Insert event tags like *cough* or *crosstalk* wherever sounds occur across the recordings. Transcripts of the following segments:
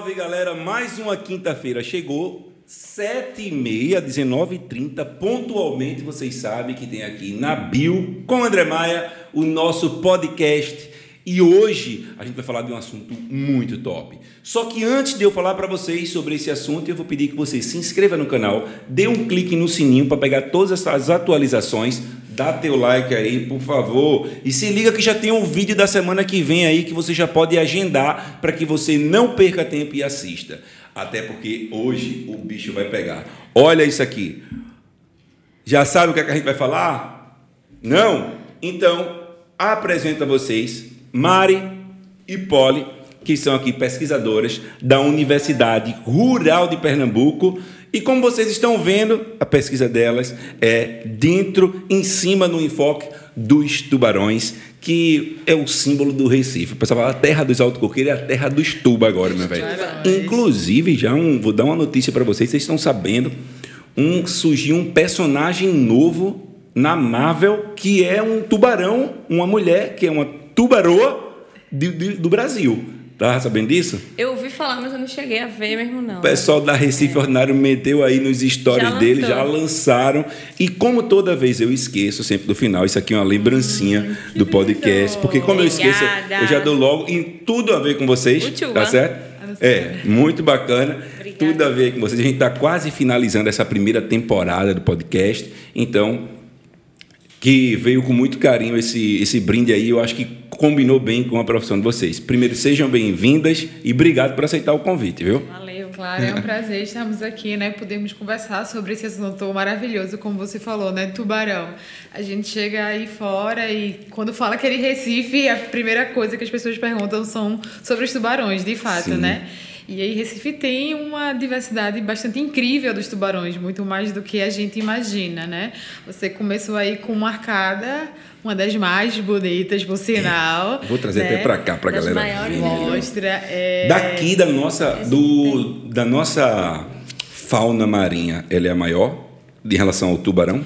salve, galera! Mais uma quinta-feira chegou, 7h30, 19h30, pontualmente vocês sabem que tem aqui na Bio, com André Maia, o nosso podcast. E hoje a gente vai falar de um assunto muito top. Só que antes de eu falar para vocês sobre esse assunto, eu vou pedir que você se inscreva no canal, dê um clique no sininho para pegar todas as atualizações Dá teu like aí, por favor. E se liga que já tem um vídeo da semana que vem aí que você já pode agendar para que você não perca tempo e assista. Até porque hoje o bicho vai pegar. Olha isso aqui. Já sabe o que, é que a gente vai falar? Não? Então, apresento a vocês Mari e Polly, que são aqui pesquisadoras da Universidade Rural de Pernambuco e como vocês estão vendo, a pesquisa delas é dentro, em cima, no enfoque dos tubarões, que é o símbolo do Recife. O pessoal fala a terra dos autocoqueiros é a terra dos tuba agora, meu velho. Inclusive, já um, vou dar uma notícia para vocês, vocês estão sabendo, um, surgiu um personagem novo na Marvel que é um tubarão, uma mulher que é uma tubaroa de, de, do Brasil. Tá sabendo disso? Eu ouvi falar, mas eu não cheguei a ver mesmo, não. O pessoal da Recife é. Ordinário meteu aí nos stories dele, já lançaram. E como toda vez eu esqueço, sempre do final, isso aqui é uma lembrancinha hum, do podcast. Porque como Obrigada. eu esqueço, eu já dou logo em tudo a ver com vocês. Tá certo? É, muito bacana. Obrigada. Tudo a ver com vocês. A gente está quase finalizando essa primeira temporada do podcast. Então, que veio com muito carinho esse, esse brinde aí. Eu acho que combinou bem com a profissão de vocês. Primeiro, sejam bem-vindas e obrigado por aceitar o convite, viu? Valeu, claro, é um prazer estarmos aqui, né? Podemos conversar sobre esse assunto maravilhoso, como você falou, né? Tubarão. A gente chega aí fora e quando fala aquele Recife, a primeira coisa que as pessoas perguntam são sobre os tubarões, de fato, Sim. né? E aí Recife tem uma diversidade bastante incrível dos tubarões, muito mais do que a gente imagina, né? Você começou aí com uma arcada, uma das mais bonitas, por sinal. Vou trazer né? até para cá para a galera ver. Mostra. É... Daqui da nossa do da nossa fauna marinha, ela é a maior em relação ao tubarão?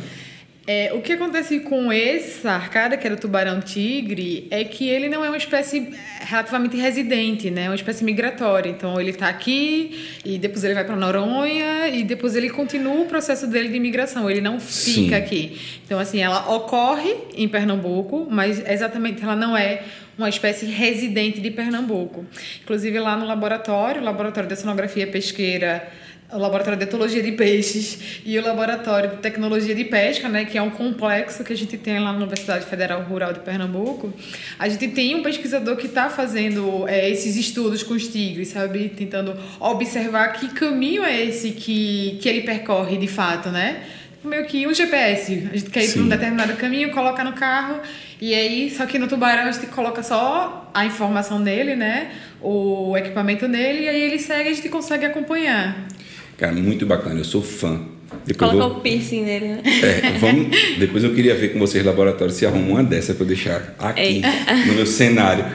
É, o que acontece com essa arcada, que era o tubarão-tigre, é que ele não é uma espécie relativamente residente, né? É uma espécie migratória. Então, ele está aqui e depois ele vai para Noronha e depois ele continua o processo dele de migração. Ele não fica Sim. aqui. Então, assim, ela ocorre em Pernambuco, mas exatamente ela não é uma espécie residente de Pernambuco. Inclusive, lá no laboratório, o Laboratório de Oceanografia Pesqueira o Laboratório de Etologia de Peixes e o Laboratório de Tecnologia de Pesca, né, que é um complexo que a gente tem lá na Universidade Federal Rural de Pernambuco. A gente tem um pesquisador que está fazendo é, esses estudos com os tigres, sabe? Tentando observar que caminho é esse que, que ele percorre de fato, né? Meio que um GPS. A gente quer ir para um determinado caminho, coloca no carro, e aí, só que no tubarão a gente coloca só a informação nele, né? O equipamento nele, e aí ele segue e a gente consegue acompanhar. Cara, muito bacana, eu sou fã. Depois Coloca vou... o piercing nele, né? É, vamos... Depois eu queria ver com vocês laboratório se arrumam uma dessa para eu deixar aqui Ei. no meu cenário.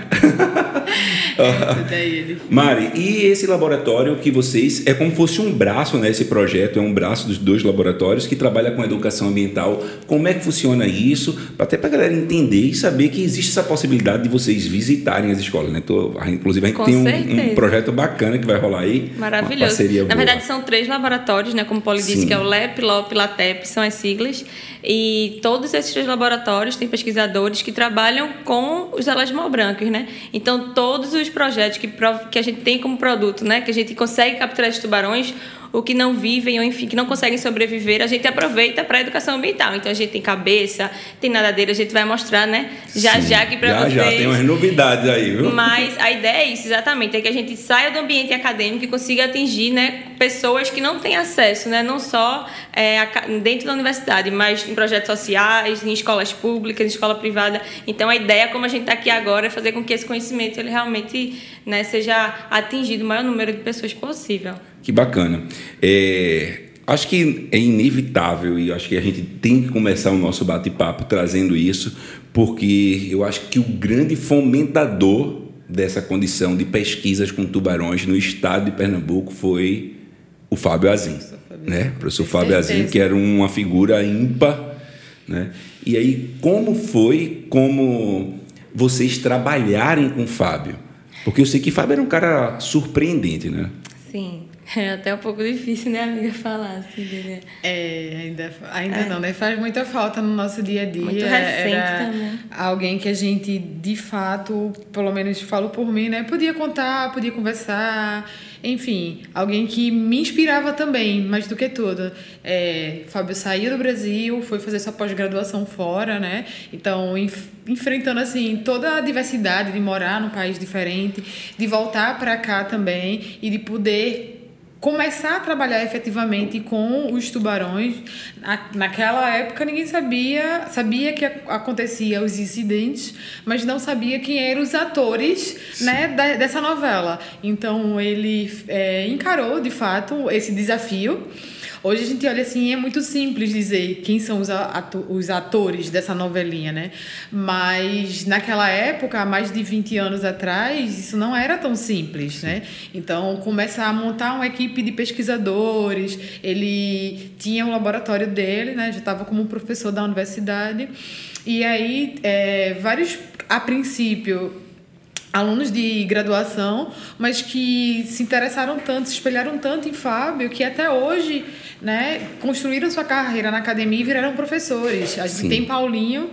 *laughs* *laughs* Mari, e esse laboratório que vocês é como fosse um braço, né? Esse projeto é um braço dos dois laboratórios que trabalha com educação ambiental. Como é que funciona isso? Até para a galera entender e saber que existe essa possibilidade de vocês visitarem as escolas, né? Tô, inclusive a gente com tem um, um, projeto bacana que vai rolar aí. Maravilhoso. Na verdade são três laboratórios, né? Como o Poli disse, que é o LEP, LOP, LATEP, são as siglas. E todos esses três laboratórios têm pesquisadores que trabalham com os elasmobrancos, né? Então todos os projetos que, que a gente tem como produto, né? Que a gente consegue capturar esses tubarões, o que não vivem ou enfim que não conseguem sobreviver, a gente aproveita para a educação ambiental. Então a gente tem cabeça, tem nadadeira, a gente vai mostrar, né? Já Sim, já aqui para vocês. Já tem umas novidades aí, viu? Mas a ideia é isso, exatamente, é que a gente saia do ambiente acadêmico e consiga atingir, né, pessoas que não têm acesso, né, não só é, dentro da universidade, mas em projetos sociais, em escolas públicas, em escola privada. Então a ideia, como a gente está aqui agora, é fazer com que esse conhecimento ele realmente, né, seja atingido o maior número de pessoas possível. Que bacana. É, acho que é inevitável e acho que a gente tem que começar o nosso bate-papo trazendo isso, porque eu acho que o grande fomentador dessa condição de pesquisas com tubarões no estado de Pernambuco foi o Fábio Azim, né? O professor Fábio Azim, que era uma figura ímpar, né? E aí, como foi como vocês trabalharem com o Fábio? Porque eu sei que Fábio era um cara surpreendente, né? Sim. É até um pouco difícil, né, amiga, falar assim dele. É, ainda, ainda é. não, né? Faz muita falta no nosso dia a dia. Muito recente Era também. Alguém que a gente, de fato, pelo menos falo por mim, né? Podia contar, podia conversar. Enfim, alguém que me inspirava também, mais do que tudo. É, Fábio saiu do Brasil, foi fazer sua pós-graduação fora, né? Então, enf enfrentando assim toda a diversidade de morar num país diferente, de voltar para cá também e de poder começar a trabalhar efetivamente com os tubarões. Na, naquela época ninguém sabia, sabia que acontecia os incidentes, mas não sabia quem eram os atores né, da, dessa novela. Então ele é, encarou de fato esse desafio. Hoje a gente olha assim, é muito simples dizer quem são os, ato os atores dessa novelinha, né? Mas naquela época, há mais de 20 anos atrás, isso não era tão simples, né? Então, começar a montar uma equipe de pesquisadores, ele tinha um laboratório dele, né? Já estava como professor da universidade. E aí, é, vários, a princípio, alunos de graduação, mas que se interessaram tanto, se espelharam tanto em Fábio, que até hoje né, construíram sua carreira na academia e viraram professores. A gente Sim. tem Paulinho,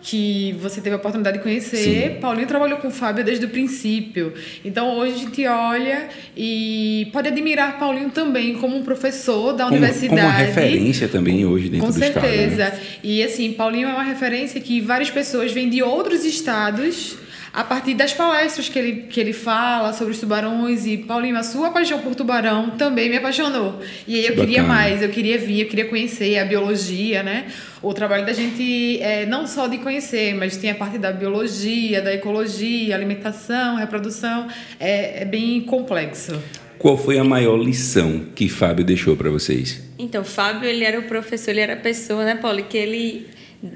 que você teve a oportunidade de conhecer. Sim. Paulinho trabalhou com o Fábio desde o princípio. Então hoje a gente olha e pode admirar Paulinho também como um professor da como, universidade. Como uma referência também hoje dentro com do certeza. estado. Com certeza. Né? E assim, Paulinho é uma referência que várias pessoas vêm de outros estados a partir das palestras que ele, que ele fala sobre os tubarões e Paulinho, a sua paixão por tubarão também me apaixonou. E aí eu Bacana. queria mais, eu queria vir, eu queria conhecer a biologia, né? O trabalho da gente é não só de conhecer, mas tem a parte da biologia, da ecologia, alimentação, reprodução, é, é bem complexo. Qual foi a maior lição que Fábio deixou para vocês? Então, Fábio, ele era o professor, ele era a pessoa, né, Paulo, que ele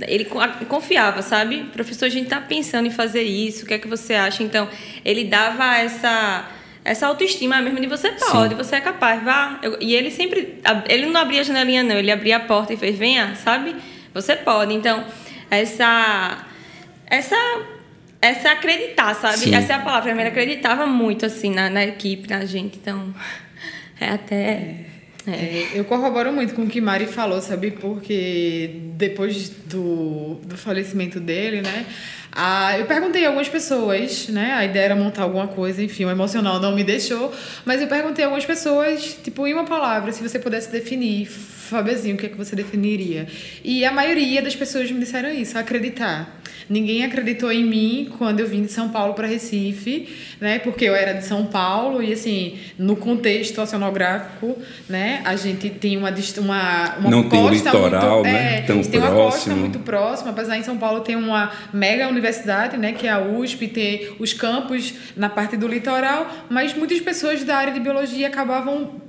ele confiava, sabe? Professor, a gente está pensando em fazer isso, o que é que você acha? Então, ele dava essa essa autoestima mesmo de você pode, Sim. você é capaz, vá. Eu, e ele sempre, ele não abria a janelinha não, ele abria a porta e fez, venha, sabe? Você pode. Então, essa essa essa acreditar, sabe? Sim. Essa é a palavra, ele acreditava muito assim na, na equipe, na gente. Então, é até é. É, eu corroboro muito com o que Mari falou, sabe? Porque depois do, do falecimento dele, né? Ah, eu perguntei a algumas pessoas, né? A ideia era montar alguma coisa, enfim, o emocional não me deixou. Mas eu perguntei a algumas pessoas, tipo, em uma palavra, se você pudesse definir, Fabezinho, o que é que você definiria? E a maioria das pessoas me disseram isso, acreditar. Ninguém acreditou em mim quando eu vim de São Paulo para Recife, né? Porque eu era de São Paulo e assim, no contexto oceanográfico, né? A gente tem uma uma, uma Não tem o litoral, muito, né? É, Tão tem próximo. uma costa muito próxima, apesar em São Paulo tem uma mega universidade, né, que é a USP, tem os campos na parte do litoral, mas muitas pessoas da área de biologia acabavam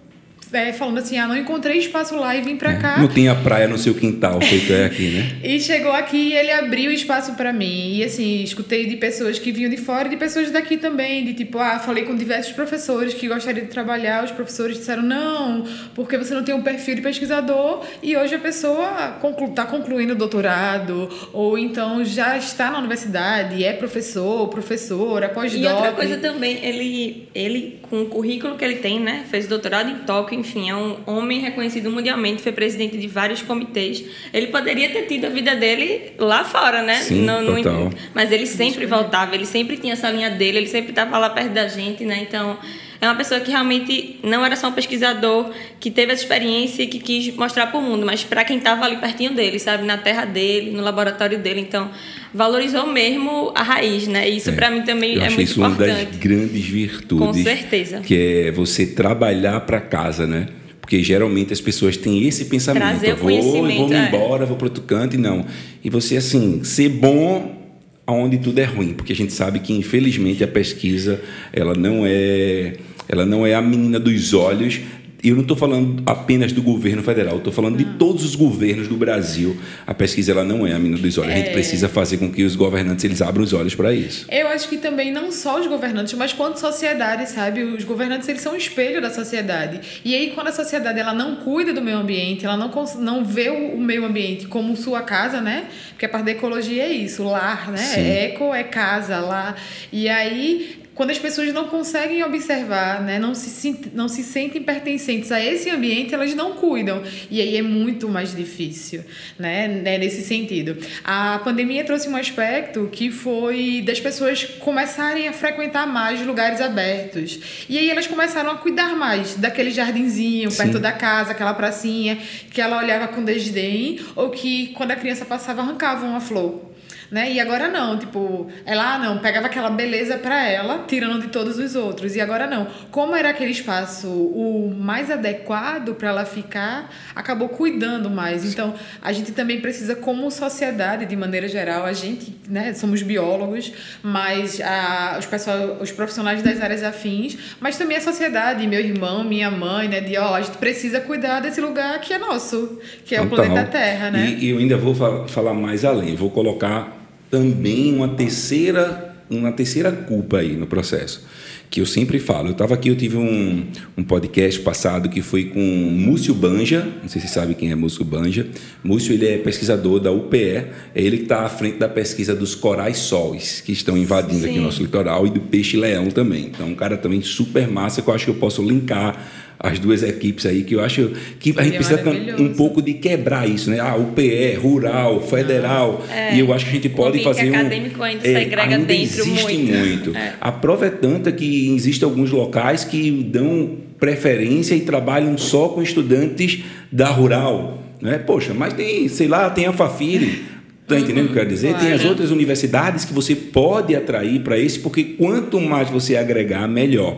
é, falando assim, ah, não encontrei espaço lá e vim para é, cá. Não tinha praia no seu quintal, feito é aqui, né? *laughs* e chegou aqui e ele abriu espaço para mim. E assim, escutei de pessoas que vinham de fora e de pessoas daqui também, de tipo, ah, falei com diversos professores que gostariam de trabalhar, os professores disseram, não, porque você não tem um perfil de pesquisador e hoje a pessoa conclu tá concluindo o doutorado ou então já está na universidade, é professor, professora, pós-doc. E outra coisa também, ele, ele com o currículo que ele tem, né, fez doutorado em Tóquio, enfim, é um homem reconhecido mundialmente, foi presidente de vários comitês. Ele poderia ter tido a vida dele lá fora, né? Sim, no, no, total. Mas ele sempre voltava, ele sempre tinha essa linha dele, ele sempre estava lá perto da gente, né? Então, é uma pessoa que realmente não era só um pesquisador que teve essa experiência e que quis mostrar para o mundo, mas para quem estava ali pertinho dele, sabe, na terra dele, no laboratório dele. Então, valorizou mesmo a raiz, né? E isso é, para mim também é muito isso importante. uma das grandes virtudes. Com certeza. Que é você trabalhar para casa, né? Porque geralmente as pessoas têm esse pensamento. Trazer eu vou, vou é. embora, vou para outro canto e não. E você, assim, ser bom aonde tudo é ruim, porque a gente sabe que infelizmente a pesquisa ela não é ela não é a menina dos olhos. Eu não estou falando apenas do governo federal, estou falando de todos os governos do Brasil. A pesquisa ela não é a menina dos olhos. É. A gente é. precisa fazer com que os governantes eles abram os olhos para isso. Eu acho que também não só os governantes, mas quanto sociedade, sabe? Os governantes eles são um espelho da sociedade. E aí quando a sociedade ela não cuida do meio ambiente, ela não não vê o meio ambiente como sua casa, né? Porque a parte da ecologia é isso, lar, né? Sim. Eco é casa, lá. E aí quando as pessoas não conseguem observar, né, não, se, não se sentem pertencentes a esse ambiente, elas não cuidam. E aí é muito mais difícil, né, né, nesse sentido. A pandemia trouxe um aspecto que foi das pessoas começarem a frequentar mais lugares abertos. E aí elas começaram a cuidar mais daquele jardinzinho perto Sim. da casa, aquela pracinha, que ela olhava com desdém, ou que quando a criança passava arrancava uma flor né? E agora não, tipo, ela ah, não, pegava aquela beleza para ela, tirando de todos os outros. E agora não. Como era aquele espaço o mais adequado para ela ficar, acabou cuidando mais. Então, a gente também precisa como sociedade, de maneira geral, a gente, né, somos biólogos, mas a, os pessoal, os profissionais das áreas afins, mas também a sociedade, meu irmão, minha mãe, né, de ó, a gente precisa cuidar desse lugar que é nosso, que é então, o planeta Terra, né? E eu ainda vou falar mais além, vou colocar também uma terceira, uma terceira culpa aí no processo, que eu sempre falo. Eu estava aqui, eu tive um, um podcast passado que foi com Múcio Banja, não sei se você sabe quem é Múcio Banja. Múcio ele é pesquisador da UPE, é ele que está à frente da pesquisa dos corais sóis, que estão invadindo Sim. aqui o nosso litoral, e do peixe-leão também. Então, um cara também super massa que eu acho que eu posso linkar as duas equipes aí, que eu acho que a gente precisa um pouco de quebrar isso, né? Ah, o PE, rural, federal. É. E eu acho que a gente pode o fazer um. acadêmico ainda é, segrega ainda dentro existe muito. muito. É. A prova é tanta que existem alguns locais que dão preferência e trabalham só com estudantes da rural. Né? Poxa, mas tem, sei lá, tem a Fafiri. Está entendendo o que eu quero dizer? Claro. Tem as outras universidades que você pode atrair para esse, porque quanto mais você agregar, melhor.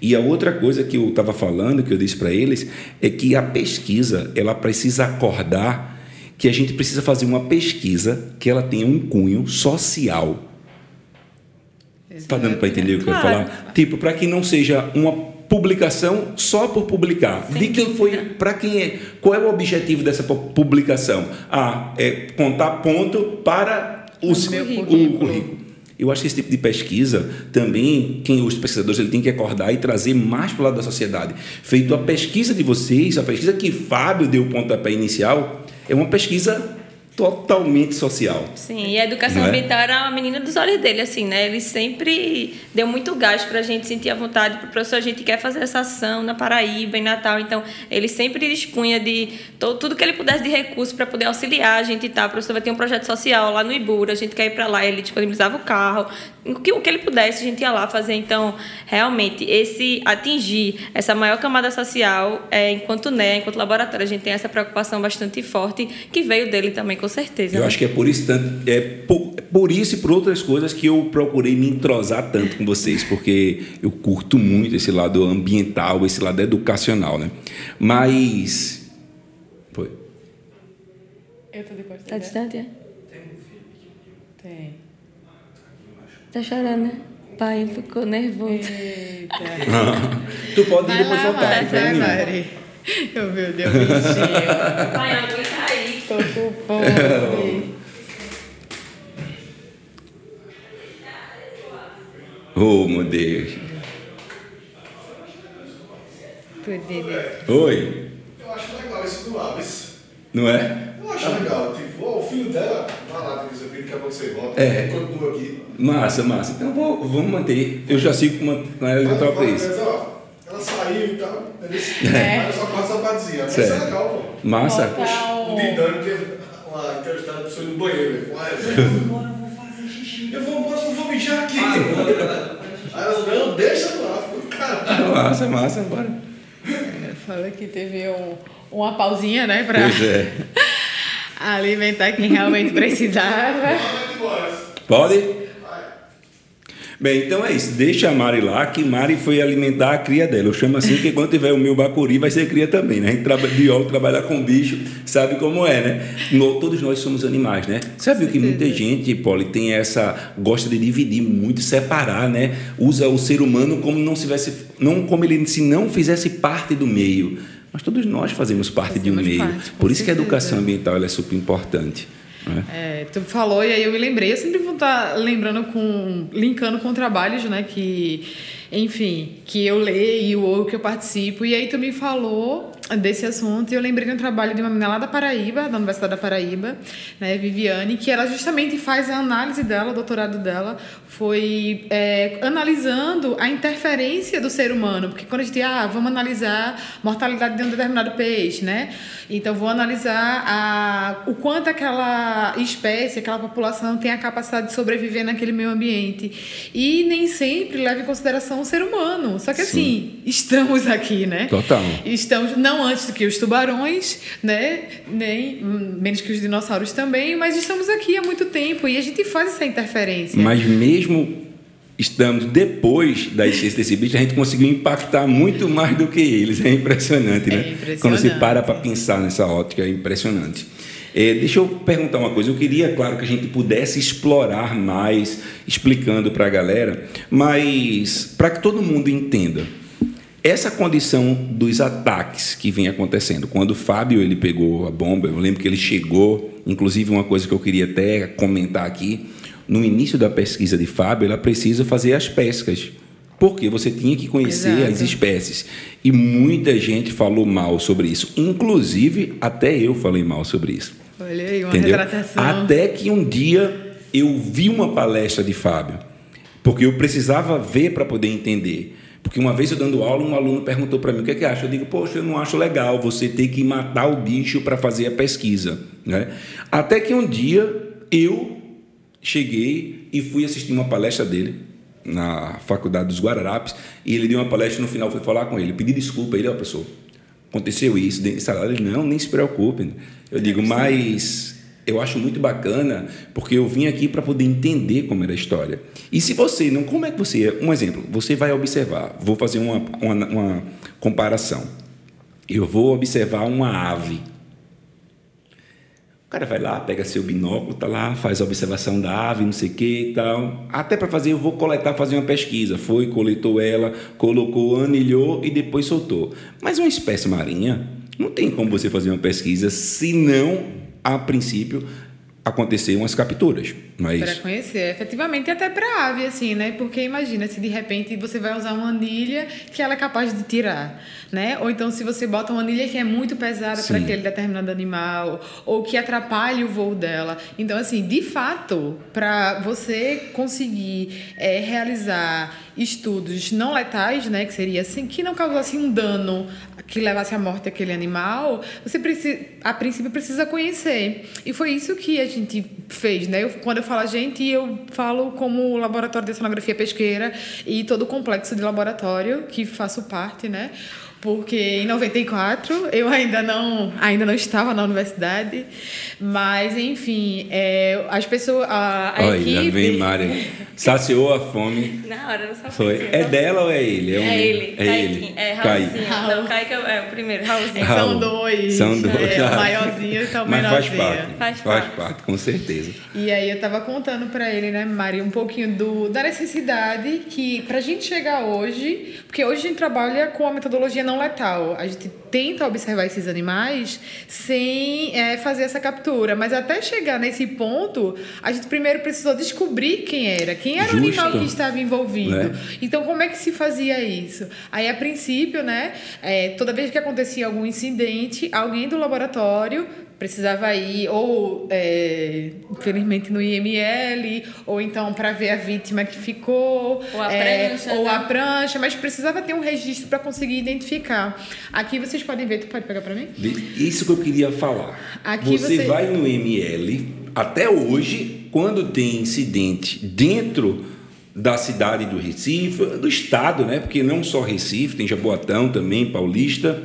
E a outra coisa que eu estava falando, que eu disse para eles, é que a pesquisa ela precisa acordar que a gente precisa fazer uma pesquisa que ela tenha um cunho social. Está dando para entender o que claro. eu quero falar? Tipo, para que não seja uma publicação só por publicar. Sem de quem foi, para quem é, qual é o objetivo dessa publicação? Ah, é contar ponto para os, o, o currículo. Eu acho que esse tipo de pesquisa também, quem os pesquisadores ele tem que acordar e trazer mais para o lado da sociedade. Feito a pesquisa de vocês, a pesquisa que Fábio deu o pontapé inicial, é uma pesquisa totalmente social. Sim, e a educação é? ambiental era a menina dos olhos dele, assim, né? Ele sempre deu muito gás para a gente sentir a vontade, para o professor, a gente quer fazer essa ação na Paraíba, em Natal, então ele sempre dispunha de todo, tudo que ele pudesse de recurso para poder auxiliar a gente, tá? O professor vai ter um projeto social lá no Ibura, a gente quer ir para lá, ele disponibilizava o carro, o que, o que ele pudesse, a gente ia lá fazer. Então, realmente, esse atingir essa maior camada social, é, enquanto NEA, enquanto laboratório, a gente tem essa preocupação bastante forte, que veio dele também, com certeza. Eu né? acho que é por isso, tanto, é por, por, isso e por outras coisas que eu procurei me entrosar tanto com vocês, porque eu curto muito esse lado ambiental, esse lado educacional, né? Mas. Foi. Eu tô depois. Tá distante, é? Tem. Tá chorando, né? Pai ficou nervoso. Eita. *laughs* tu pode ir depois voltar. Vai, vai, vai. Eu, meu Deus, bichinho. Pai, aguenta aí. Tô com *laughs* fome. Oh, meu Deus. Oi. Eu acho legal isso do Aves. Não é? Eu acho legal. Tipo, oh, o filho dela, vai lá, filho, daqui a pouco você volta. É. Continua aqui. Massa, massa. Então vou, vamos manter. Eu já sigo com ela de para isso ela saiu e tal. É. Aí só passa pra dizer. Mas isso é legal, pô. Massa. O Didano teve uma entrevistada pessoa no banheiro. Ele falou, *laughs* eu vou embora, vou fazer xixi. Eu vou embora, vou mijar aqui. Aí ela não, deixa lá. Caralho. Massa, massa, bora. É, fala que teve um, uma pausinha, né? Pra pois é. *laughs* alimentar quem realmente precisava. Pode? Bem, então é isso. Deixa a Mari lá, que Mari foi alimentar a cria dela. Eu chamo assim que quando tiver o meu bacuri, vai ser cria também, né? A gente trabalha, biólogo trabalhar com bicho, sabe como é, né? todos nós somos animais, né? Sabe que muita gente, Poli, tem essa. gosta de dividir muito, separar, né? Usa o ser humano como não se tivesse. não como ele se não fizesse parte do meio. Mas todos nós fazemos parte fazemos de um meio. Parte, Por isso certeza. que a educação ambiental é super importante. É. É, tu falou e aí eu me lembrei, eu sempre vou estar lembrando com, linkando com trabalhos, né, que, enfim, que eu leio ou que eu participo, e aí tu me falou desse assunto e eu lembrei de um trabalho de uma menina lá da Paraíba, da Universidade da Paraíba, né, Viviane, que ela justamente faz a análise dela, o doutorado dela foi é, analisando a interferência do ser humano, porque quando a gente, ah, vamos analisar mortalidade de um determinado peixe, né? Então vou analisar a, o quanto aquela espécie, aquela população tem a capacidade de sobreviver naquele meio ambiente. E nem sempre leva em consideração o ser humano. Só que Sim. assim, estamos aqui, né? Total. Estamos não antes do que os tubarões, né? Nem menos que os dinossauros também, mas estamos aqui há muito tempo e a gente faz essa interferência. Mas mesmo estamos depois da existência desse bicho, a gente conseguiu impactar muito mais do que eles. É impressionante, né? É impressionante. Quando se para para pensar nessa ótica, é impressionante. É, deixa eu perguntar uma coisa. Eu queria, claro, que a gente pudesse explorar mais, explicando para a galera, mas para que todo mundo entenda. Essa condição dos ataques que vem acontecendo, quando o Fábio ele pegou a bomba, eu lembro que ele chegou, inclusive uma coisa que eu queria até comentar aqui, no início da pesquisa de Fábio, ela precisa fazer as pescas. Porque você tinha que conhecer Exato. as espécies. E muita gente falou mal sobre isso. Inclusive, até eu falei mal sobre isso. Olha aí, uma Entendeu? retratação. Até que um dia eu vi uma palestra de Fábio. Porque eu precisava ver para poder entender. Porque uma vez eu dando aula, um aluno perguntou para mim o que é que acha. Eu digo, poxa, eu não acho legal você ter que matar o bicho para fazer a pesquisa. Né? Até que um dia eu cheguei e fui assistir uma palestra dele na Faculdade dos Guararapes e ele deu uma palestra no final fui falar com ele, pedi desculpa, ele, ó, oh, professor, aconteceu isso, ele, não, nem se preocupe. Eu digo, mas eu acho muito bacana porque eu vim aqui para poder entender como era a história. E se você não, como é que você, um exemplo, você vai observar, vou fazer uma, uma, uma comparação. Eu vou observar uma ave o cara vai lá, pega seu binóculo, tá lá, faz a observação da ave, não sei o que e tal. Até para fazer, eu vou coletar, fazer uma pesquisa. Foi, coletou ela, colocou, anilhou e depois soltou. Mas uma espécie marinha, não tem como você fazer uma pesquisa se não, a princípio, acontecer umas capturas, é? Para conhecer, efetivamente, até para ave, assim, né? Porque imagina se de repente você vai usar uma anilha que ela é capaz de tirar, né? Ou então se você bota uma anilha que é muito pesada para aquele determinado animal, ou que atrapalhe o voo dela. Então, assim, de fato, para você conseguir é, realizar estudos não letais, né, que seria assim, que não causasse um dano que levasse à morte aquele animal, você precisa, a princípio precisa conhecer. E foi isso que a gente fez, né? Eu, quando eu falo a gente, eu falo como laboratório de oceanografia pesqueira e todo o complexo de laboratório que faço parte, né? Porque em 94 eu ainda não ainda não estava na universidade. Mas enfim é, as pessoas a, a Olha, equipe vem Mari. Saciou a fome. Na hora não sabia foi. é dela ou é ele? É, um, é ele é ele. É Raulzinho. Raul. não Kaique é, é o primeiro Raulzinho. Raul. são dois. São dois é, o maiorzinho e o mas faz parte. Faz, faz parte. parte com certeza. E aí eu estava contando para ele né Mari um pouquinho do da necessidade que para a gente chegar hoje porque hoje a gente trabalha com a metodologia não letal. A gente tenta observar esses animais sem é, fazer essa captura. Mas até chegar nesse ponto, a gente primeiro precisou descobrir quem era, quem era Justo. o animal que estava envolvido. Né? Então, como é que se fazia isso? Aí, a princípio, né, é, toda vez que acontecia algum incidente, alguém do laboratório precisava ir ou é, infelizmente no IML ou então para ver a vítima que ficou ou a é, prancha, ou né? a prancha mas precisava ter um registro para conseguir identificar. Aqui vocês podem ver tu pode pegar para mim? Isso que eu queria falar. Aqui você, você vai no IML até hoje quando tem incidente dentro da cidade do Recife do estado né? Porque não só Recife tem Jaboatão também Paulista.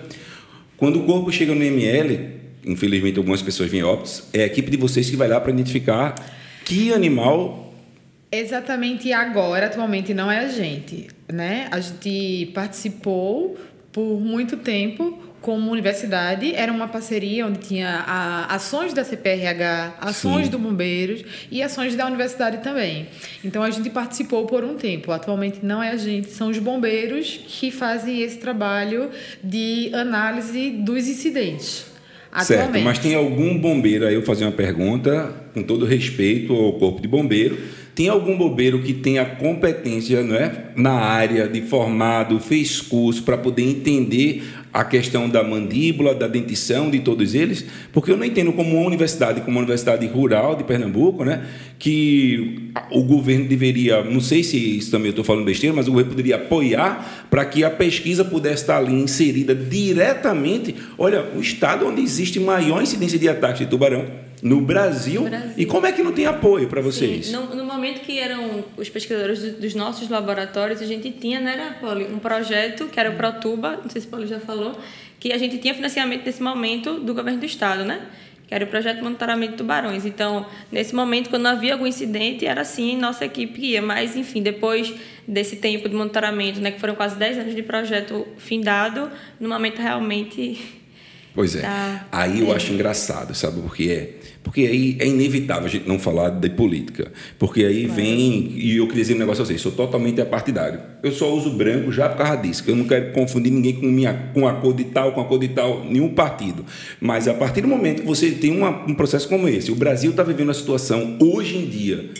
Quando o corpo chega no IML infelizmente algumas pessoas vêm óbitos, é a equipe de vocês que vai lá para identificar que animal Exatamente agora, atualmente não é a gente, né? A gente participou por muito tempo como universidade, era uma parceria onde tinha a, ações da CPRH, ações Sim. do Bombeiros e ações da universidade também. Então a gente participou por um tempo. Atualmente não é a gente, são os bombeiros que fazem esse trabalho de análise dos incidentes. Certo, mas tem algum bombeiro, aí eu vou fazer uma pergunta, com todo respeito ao corpo de bombeiro, tem algum bombeiro que tenha competência não é, na área de formado, fez curso para poder entender a questão da mandíbula, da dentição de todos eles, porque eu não entendo como uma universidade, como uma universidade rural de Pernambuco, né, que o governo deveria, não sei se isso também eu estou falando besteira, mas o governo poderia apoiar para que a pesquisa pudesse estar ali inserida diretamente. Olha, o estado onde existe maior incidência de ataques de tubarão no Brasil. Brasil. E como é que não tem apoio para vocês? Sim, no, no, momento que eram os pesquisadores do, dos nossos laboratórios, a gente tinha, né, Poli, um projeto que era o Protuba, não sei se o Poli já falou, que a gente tinha financiamento nesse momento do governo do estado, né? que era o projeto de monitoramento de tubarões. Então, nesse momento, quando havia algum incidente, era assim, nossa equipe ia. Mas, enfim, depois desse tempo de monitoramento, né, que foram quase 10 anos de projeto findado, no momento realmente Pois é. Tá. Aí eu acho engraçado, sabe por que é? Porque aí é inevitável a gente não falar de política. Porque aí vem. E eu queria dizer um negócio assim: sou totalmente apartidário. Eu só uso branco já por causa disso. Eu não quero confundir ninguém com, minha, com a cor de tal, com a cor de tal, nenhum partido. Mas a partir do momento que você tem uma, um processo como esse, o Brasil está vivendo uma situação hoje em dia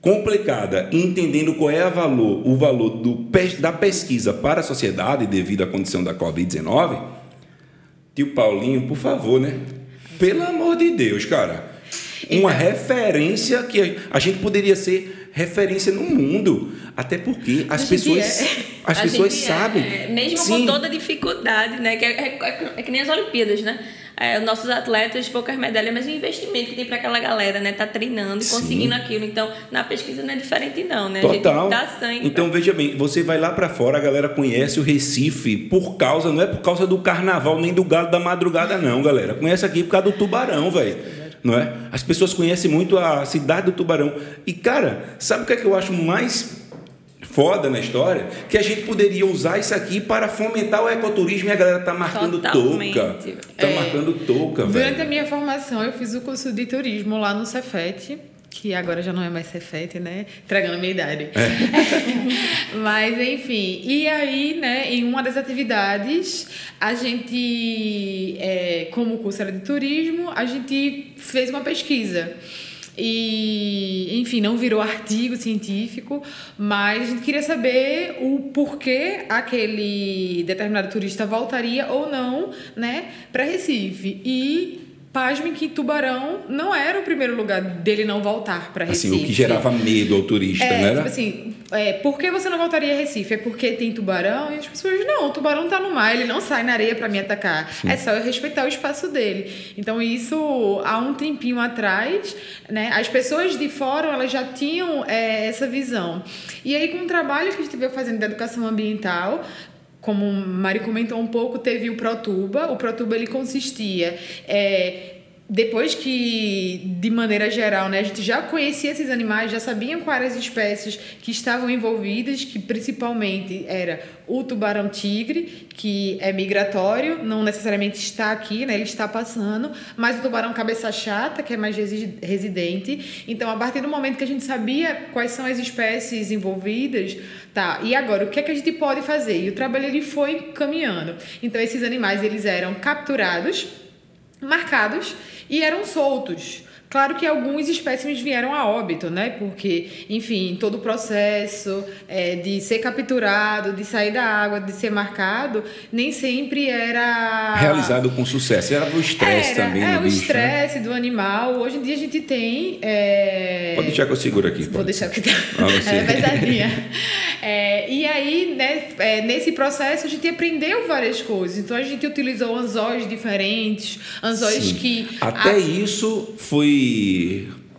complicada, entendendo qual é valor, o valor do, da pesquisa para a sociedade devido à condição da Covid-19 Tio Paulinho, por favor, né? Pelo amor de Deus, cara. Uma então, referência que a gente poderia ser referência no mundo. Até porque *laughs* as pessoas, é. as pessoas sabem. É. Mesmo Sim. com toda dificuldade, né? Que é, é, é, que nem as Olimpíadas, né? É, os nossos atletas, poucas medalhas, mas o investimento que tem para aquela galera, né? Tá treinando e conseguindo aquilo. Então, na pesquisa não é diferente, não, né? Total. A gente sangue então, pra... veja bem, você vai lá para fora, a galera conhece o Recife por causa, não é por causa do carnaval nem do galo da madrugada, não, galera. Conhece aqui por causa do tubarão, velho não é? As pessoas conhecem muito a cidade do Tubarão. E cara, sabe o que é que eu acho mais foda na história, que a gente poderia usar isso aqui para fomentar o ecoturismo e a galera tá marcando Totalmente. touca. Tá é, marcando touca, Durante velho. a minha formação, eu fiz o curso de turismo lá no Cefet que agora já não é mais Cefet, né? Entregando a minha idade. É. *laughs* Mas, enfim. E aí, né, em uma das atividades, a gente, é, como o curso era de turismo, a gente fez uma pesquisa. E, enfim, não virou artigo científico, mas a gente queria saber o porquê aquele determinado turista voltaria ou não, né, para Recife. E Pasmem que Tubarão não era o primeiro lugar dele não voltar para Recife. Assim, o que gerava medo ao turista, é, né? Tipo assim, é, por que você não voltaria a Recife? É porque tem tubarão? E as pessoas, não, o tubarão tá no mar, ele não sai na areia para me atacar. Sim. É só eu respeitar o espaço dele. Então, isso, há um tempinho atrás, né, as pessoas de fora, elas já tinham é, essa visão. E aí, com o trabalho que a gente veio fazendo de educação ambiental, como o Mari comentou um pouco, teve o Protuba. O Protuba, ele consistia... É, depois que, de maneira geral, né, a gente já conhecia esses animais, já sabiam quais as espécies que estavam envolvidas, que principalmente era o tubarão-tigre, que é migratório, não necessariamente está aqui, né, ele está passando, mas o tubarão cabeça chata, que é mais residente. Então, a partir do momento que a gente sabia quais são as espécies envolvidas, tá, e agora, o que é que a gente pode fazer? E o trabalho ele foi caminhando. Então, esses animais, eles eram capturados, marcados e eram soltos. Claro que alguns espécimes vieram a óbito, né? Porque, enfim, todo o processo é, de ser capturado, de sair da água, de ser marcado, nem sempre era. Realizado com sucesso. Era o estresse também. É, o né? estresse né? do animal. Hoje em dia a gente tem. É... Pode deixar que eu seguro aqui. Vou deixar que tá. Ah, *laughs* é pesadinha. é, e aí, né, é, nesse processo, a gente aprendeu várias coisas. Então a gente utilizou anzóis diferentes, anzóis Sim. que. Até a... isso foi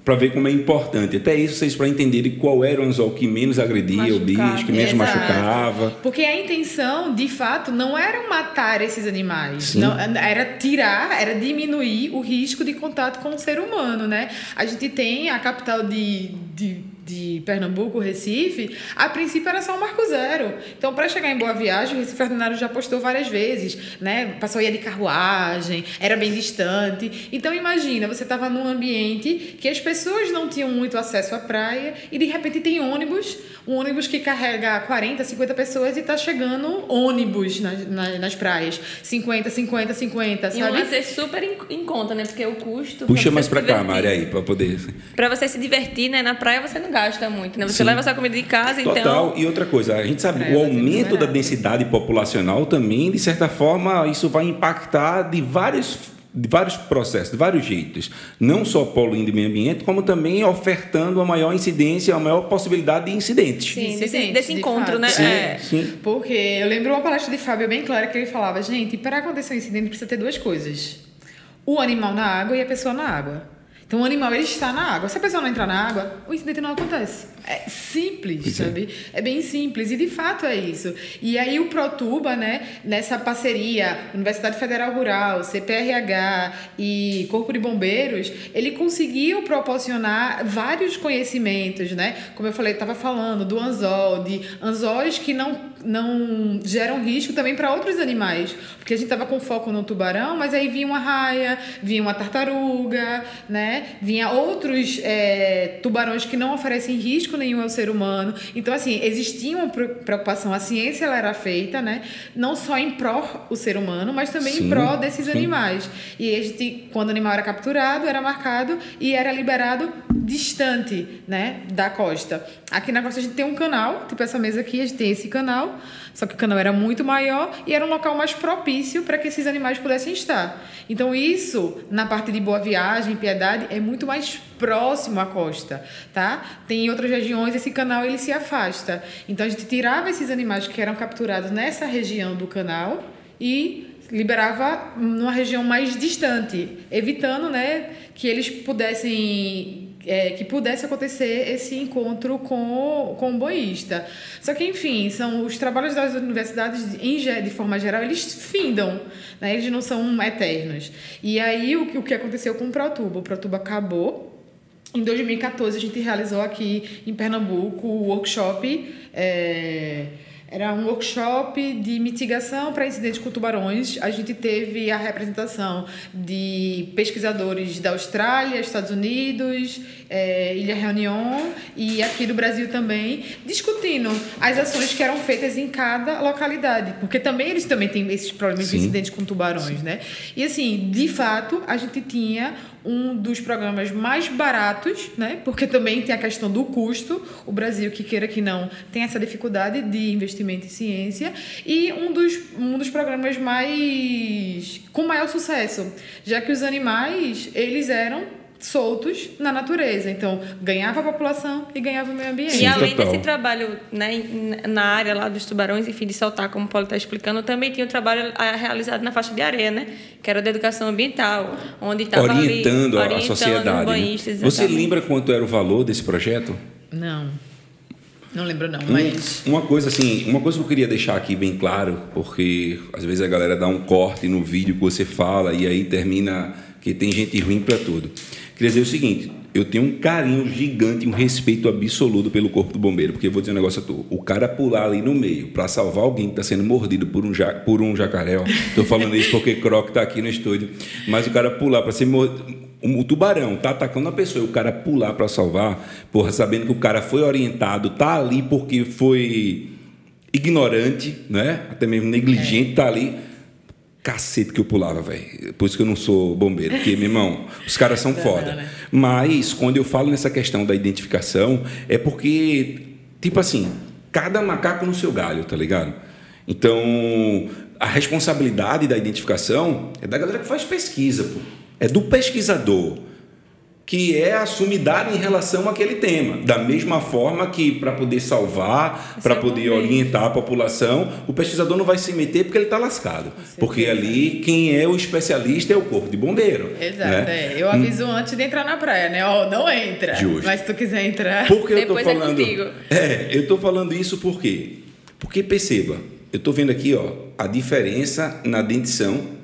para ver como é importante. Até isso vocês para entenderem qual era o anzol que menos agredia Machucava. o bicho, que menos Exato. machucava. Porque a intenção, de fato, não era matar esses animais, não, era tirar, era diminuir o risco de contato com o ser humano, né? A gente tem a capital de, de de Pernambuco, Recife, a princípio era só um marco zero. Então, para chegar em Boa Viagem, o Recife Ordinário já postou várias vezes, né? Passou ia de carruagem, era bem distante. Então, imagina, você estava num ambiente que as pessoas não tinham muito acesso à praia e de repente tem ônibus, um ônibus que carrega 40, 50 pessoas e está chegando ônibus nas, nas, nas, praias. 50, 50, 50, sabe? E um ser super em, em, conta, né? Porque o custo. Puxa mais para cá, Mari, aí, para poder. Para você se divertir, né, na praia você não gasta muito, né? Você Sim. leva sua comida de casa, Total. então. E outra coisa, a gente sabe, Praia o aumento da densidade populacional também, de certa forma, isso vai impactar de vários, de vários processos, de vários jeitos. Não só poluindo o meio ambiente, como também ofertando a maior incidência, a maior possibilidade de incidentes. Sim, desse, Incidentes, desse de encontro, fato. né? Sim, É. sim. Porque eu lembro uma palestra de Fábio bem clara que ele falava, gente, para acontecer um incidente precisa ter duas coisas. O animal na água e a pessoa na água. Então o animal ele está na água. Se a pessoa não entrar na água, o incidente não acontece. É simples, é. sabe? É. bem simples e de fato é isso. E aí o Protuba, né, nessa parceria Universidade Federal Rural, CPRH e Corpo de Bombeiros, ele conseguiu proporcionar vários conhecimentos, né? Como eu falei, estava falando do anzol, de anzóis que não não geram risco também para outros animais, porque a gente estava com foco no tubarão, mas aí vinha uma raia, vinha uma tartaruga, né? Vinha outros é, tubarões que não oferecem risco nenhum ao ser humano. Então assim existia uma pre- preocupação, a ciência ela era feita, né? Não só em pró o ser humano, mas também Sim, em pró desses sim. animais. E a gente, quando o animal era capturado, era marcado e era liberado distante, né, da costa. Aqui na costa a gente tem um canal, tipo essa mesa aqui, a gente tem esse canal, só que o canal era muito maior e era um local mais propício para que esses animais pudessem estar. Então isso, na parte de Boa Viagem, Piedade, é muito mais próximo à costa, tá? Tem em outras regiões esse canal ele se afasta. Então a gente tirava esses animais que eram capturados nessa região do canal e liberava numa região mais distante, evitando, né, que eles pudessem é, que pudesse acontecer esse encontro com, com o boísta. Só que, enfim, são os trabalhos das universidades, em, de forma geral, eles findam, né? eles não são eternos. E aí, o, que- o que aconteceu com o Protuba? O Protuba acabou, em 2014, a gente realizou aqui em Pernambuco o workshop. é, era um workshop de mitigação para incidentes com tubarões. A gente teve a representação de pesquisadores da Austrália, Estados Unidos, é, Ilha Reunion e aqui do Brasil também, discutindo as ações que eram feitas em cada localidade. Porque também eles também têm esses problemas de Sim. incidentes com tubarões, né? E assim, de fato, a gente tinha um dos programas mais baratos, né? Porque também tem a questão do custo. O Brasil, que queira que não, tem essa dificuldade de investimento em ciência. E um dos, um dos programas mais... com maior sucesso. Já que os animais, eles eram soltos na natureza. Então, ganhava a população e ganhava o meio ambiente. Sim, e além total. desse trabalho né, na área lá dos tubarões, enfim, de soltar, como o Paulo está explicando, também tinha o trabalho ah, realizado na faixa de areia, né? Que era o da educação ambiental, onde estava orientando, ali, a orientando sociedade. né? Você lembra quanto era o valor desse projeto? Não. Não lembro não, Um- mas... Uma coisa assim, uma coisa que eu queria deixar aqui bem claro, porque às vezes a galera dá um corte no vídeo que você fala e aí termina que tem gente ruim para tudo. Queria dizer o seguinte, eu tenho um carinho gigante, um respeito absoluto pelo corpo do bombeiro, porque eu vou dizer um negócio a tu, o cara pular ali no meio para salvar alguém que está sendo mordido por um, ja, por um jacaré, ó, tô falando isso porque Croc tá aqui no estúdio, mas o cara pular para ser mordido, o tubarão tá atacando a pessoa e o cara pular para salvar, porra, sabendo que o cara foi orientado, tá ali porque foi ignorante, né? Até mesmo negligente, tá ali. Cacete que eu pulava, velho. Por isso que eu não sou bombeiro, porque, meu irmão, os caras são *laughs* foda. né? Mas, quando eu falo nessa questão da identificação, é porque, tipo assim, cada macaco no seu galho, tá ligado? Então, a responsabilidade da identificação é da galera que faz pesquisa, pô. É do pesquisador que é a sumidade em relação àquele tema. Da mesma forma que, para poder salvar, para poder bombeiro. orientar a população, o pesquisador não vai se meter porque ele está lascado. Porque ali, quem é o especialista é o corpo de bombeiro. Exato, né? é. Eu aviso antes de entrar na praia, né? Ó, não entra. Justo. Mas se tu quiser entrar... Por que eu tô é falando? contigo. É, eu tô falando isso por quê? Porque perceba, eu tô vendo aqui, ó, a diferença na dentição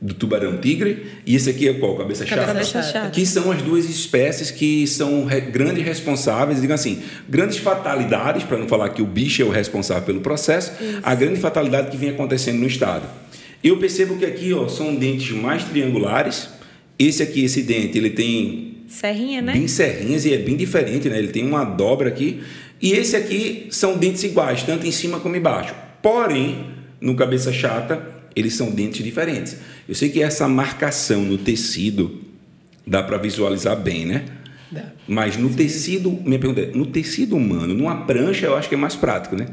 do tubarão tigre e esse aqui é qual? Cabeça chata. Cabeça chata. Que são as duas espécies que são re- grandes responsáveis, digamos assim, grandes fatalidades, para não falar que o bicho é o responsável pelo processo, a grande fatalidade que vem acontecendo no estado. Eu percebo que aqui, ó, são dentes mais triangulares. Esse aqui, esse dente, ele tem Serrinha, né? bem serrinhas e é bem diferente, né? Ele tem uma dobra aqui. E esse aqui são dentes iguais, tanto em cima como embaixo. Porém, no cabeça chata, eles são dentes diferentes. Eu sei que essa marcação no tecido dá para visualizar bem, né? Dá. Mas no tecido, minha pergunta é, no tecido humano, numa prancha, eu acho que é mais prático, né?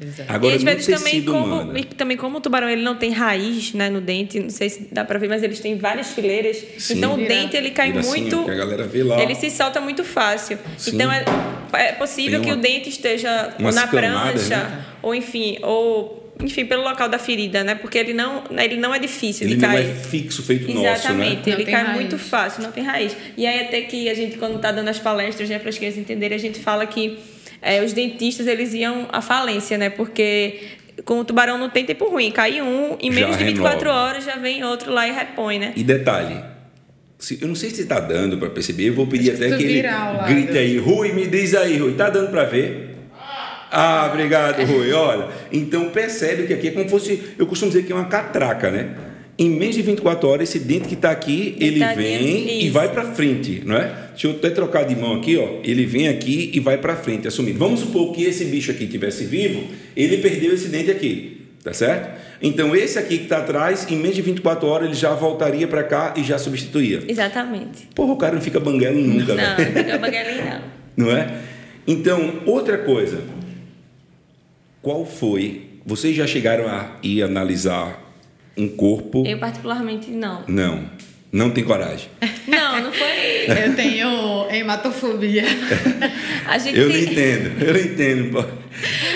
Exato. Agora, e às no vezes também tecido como, humano. e também como o tubarão ele não tem raiz né, no dente, não sei se dá pra ver, mas eles têm várias fileiras. Sim. Então o Vira- dente ele cai vira assim, muito. que a galera vê lá. Ele se solta muito fácil. Sim. Então é, é possível Tem que uma- o dente esteja na camadas, prancha, né? ou enfim, ou enfim, pelo local da ferida, né? Porque ele não, ele não é difícil Ele de não cair. é fixo feito nosso, Exatamente, né? ele Não tem cai raiz. muito fácil, não tem raiz. E aí até que a gente, quando está dando as palestras, né, para as crianças entenderem, a gente fala que é, os dentistas eles iam à falência, né? Porque com o tubarão não tem tempo ruim, cai um, em Já menos de 24 renova. horas já vem outro lá e repõe, né? E detalhe, eu não sei se está dando para perceber, eu vou pedir Acho que até tu que ele grite aí, Rui, me diz aí, Rui, tá dando para ver? Ah, obrigado, Rui. Olha, então percebe que aqui é como se fosse, eu costumo dizer que é uma catraca, né? Em menos de 24 horas, esse dente que está aqui, ele Deitadinho, vem e vai para frente, não é? Deixa eu até trocar de mão aqui, ó. Ele vem aqui e vai para frente, assumindo. Vamos supor que esse bicho aqui tivesse vivo, ele perdeu esse dente aqui, tá certo? Então esse aqui que está atrás, em menos de 24 horas, ele já voltaria para cá e já substituía. Exatamente. Porra, o cara não fica banguelo nunca, Não, velho. não fica bagalinho, não. *laughs* não é? Então, outra coisa. Qual foi? Vocês já chegaram a ir analisar um corpo? Eu particularmente não. Não. Não tem coragem. *laughs* Não, não foi. Eu tenho hematofobia. A gente Eu tem- não entendo. Eu não entendo,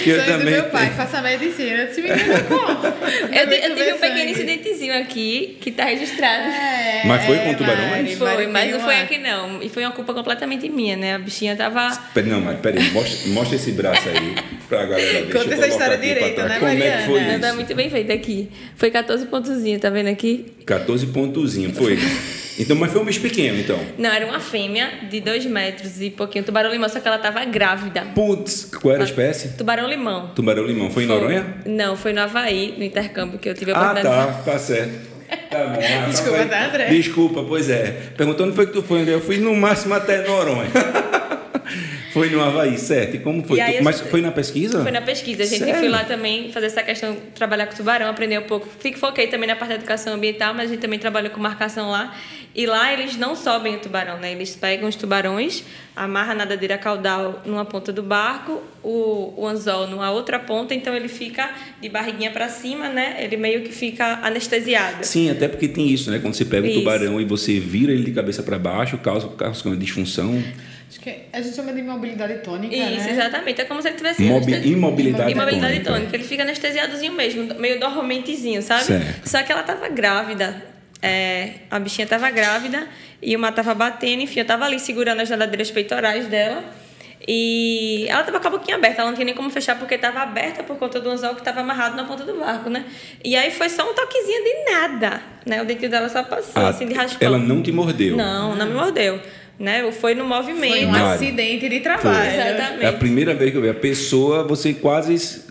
eu Sonho do também meu pai, tenho. faça medicina. Se me engano, como? Eu, te- eu tive um pequeno incidentezinho aqui que tá registrado. É, Mas foi com tubarões? Mari, Foi, Mari mas tem não foi aqui não. E foi uma culpa completamente minha, né? A bichinha tava. Não, mas peraí, mostra, mostra esse braço aí pra galera ver. Conta essa história trás. né, Como é que Mariana? foi tá isso? muito bem feita aqui. Foi 14 pontozinho, tá vendo aqui? 14 pontozinho, foi. Então, mas foi um bicho pequeno, então. Não, era uma fêmea de 2 metros e pouquinho. Tubarão limão, só que ela tava grávida. Putz, qual era a espécie? Tubarão limão. Tubarão limão. Foi em Noronha? Não, foi no Havaí, no intercâmbio que eu tive a Ah, oportunidade. tá, tá certo. Tá bom. *laughs* Ah, Desculpa, foi- tá, André? Desculpa, pois é. Perguntou onde foi que tu foi, André? Eu fui no máximo até Noronha. *laughs* foi no Havaí, certo. E como foi? E aí Mas foi na pesquisa? Foi na pesquisa. A gente Sério? foi lá também fazer essa questão, trabalhar com tubarão, aprender um pouco. Fico, foquei também na parte da educação ambiental, mas a gente também trabalhou com marcação lá. E lá eles não sobem o tubarão, né? Eles pegam os tubarões, amarra a nadadeira caudal numa ponta do barco, o, o anzol numa outra ponta, então ele fica de barriguinha para cima, né? Ele meio que fica anestesiado. Sim, até porque tem isso, né? Quando você pega o Isso. tubarão e você vira ele de cabeça para baixo, causa, causa uma disfunção. Acho que a gente chama de imobilidade tônica, Isso, né? exatamente. É como se ele tivesse Mobi- anestesi- imobilidade imobilidade tônica. tônica. Ele fica anestesiadozinho mesmo, meio dormentezinho, sabe? Certo. Só que ela tava grávida. É, a bichinha tava grávida e o mar tava batendo, enfim, eu tava ali segurando as nadadeiras peitorais dela. E ela tava com a boquinha aberta, ela não tinha nem como fechar porque tava aberta por conta do anzol que tava amarrado na ponta do barco, né? E aí foi só um toquezinho de nada, né? O dentinho dela só passou, Ah, assim, de raspão. ela não te mordeu. Não, não me mordeu, né? Foi no movimento. Foi um Mari. acidente de trabalho. Exatamente. É a primeira vez que eu vi a pessoa, você quase.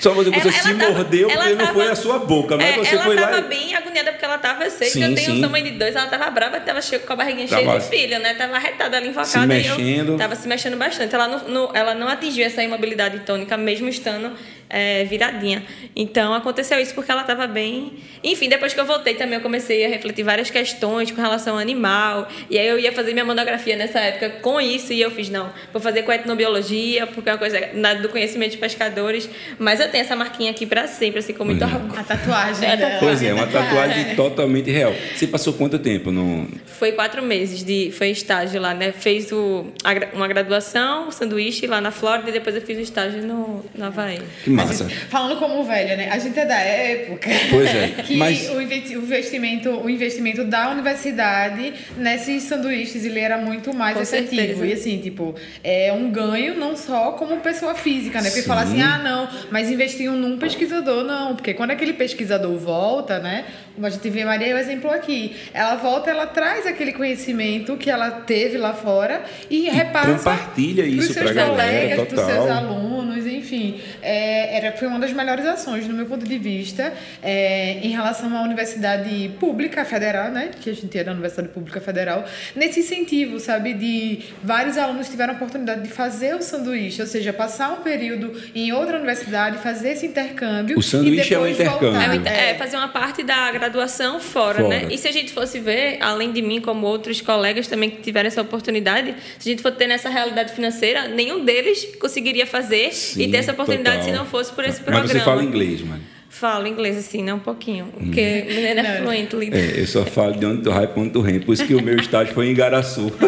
Só você, você Ela- se ela tava- mordeu ela porque não tava- foi a sua boca, mas É, você ela foi tava lá. e- bem agoniada porque ela tava, sei Sim, eu tenho sim. um tamanho de dois, ela tava brava, tava cheia, com a barriguinha cheia Tava- de filho, né? Tava arretada ali, invocada. Se e mexendo. Eu tava se mexendo bastante. Ela não, não- ela não atingiu essa imobilidade tônica, mesmo estando é, viradinha. Então, aconteceu isso porque ela tava bem... Enfim, depois que eu voltei também, eu comecei a refletir várias questões com relação ao animal. E aí eu ia fazer minha monografia nessa época com isso, e eu fiz, não, vou fazer com etnobiologia, porque é uma coisa nada do conhecimento de pescadores. Mas eu tenho essa marquinha aqui pra sempre, assim, com muito é. orgulho. A tatuagem É, dela. Pois é, uma tatuagem totalmente real. Você passou quanto tempo no. Foi quatro meses de foi estágio lá, né? Fez o, uma graduação, o sanduíche lá na Flórida e depois eu fiz o estágio no, no Havaí. Que massa. Falando como velha, né? A gente é da época. Pois é, *laughs* Que mas- o, investi- o investimento, o investimento da universidade nesses sanduíches ele era muito mais Com efetivo. certeza. E assim, tipo, é um ganho não só como pessoa física, né? Porque Sim. falar assim, ah, não, mas investiam num pesquisador, não. Porque quando aquele pesquisador volta, né? Como a gente vê Maria é o exemplo aqui. Ela volta, ela traz aquele conhecimento que ela teve lá fora e, repassa. compartilha isso galera, colegas, pros total. seus alunos, enfim. É, era, foi uma das melhores ações, no meu ponto de vista, é, em relação à Universidade Pública Federal, né? Que a gente era a Universidade Pública Federal, nesse incentivo, sabe? De vários alunos tiveram a oportunidade de fazer o sanduíche, ou seja, passar um período em outra universidade, fazer esse intercâmbio. O sanduíche e é o intercâmbio. É, é, fazer uma parte da graduação fora, Fora. né? E se a gente fosse ver, além de mim, como outros colegas também que tiveram essa oportunidade, se a gente for ter nessa realidade financeira, nenhum deles conseguiria fazer e ter essa oportunidade total. se não fosse por esse programa. Mas você fala inglês, mano. Falo inglês assim, né? Um pouquinho. Porque o menino é fluente, líder. É, eu só falo de onde tu vai, pra onde tu rem. Por isso que o meu estágio foi em Igaraçu. *laughs*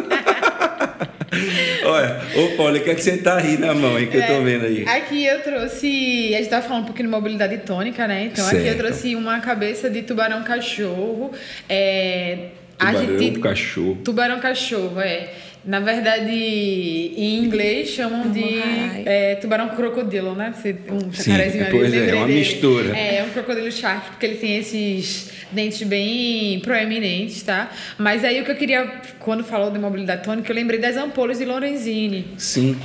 Olha, ô Paulo, o que é que você tá aí na mão, hein, que eu tô vendo aí? Aqui eu trouxe. A gente tava falando um pouquinho de mobilidade tônica, né? Então aqui eu Certo. trouxe uma cabeça de tubarão cachorro. É, Tubarão, agiti- cachorro. Tubarão cachorro, é. Na verdade, em inglês chamam de Ai. é, tubarão crocodilo, né? Você- Um Sim, jacarezinho é, ali, pois é, lembrei uma dele. mistura. É, é um crocodilo shark, porque ele tem esses dentes bem proeminentes, tá? Mas aí o que eu queria, quando falou de mobilidade tônica, eu lembrei das ampolas de Lorenzini. Sim.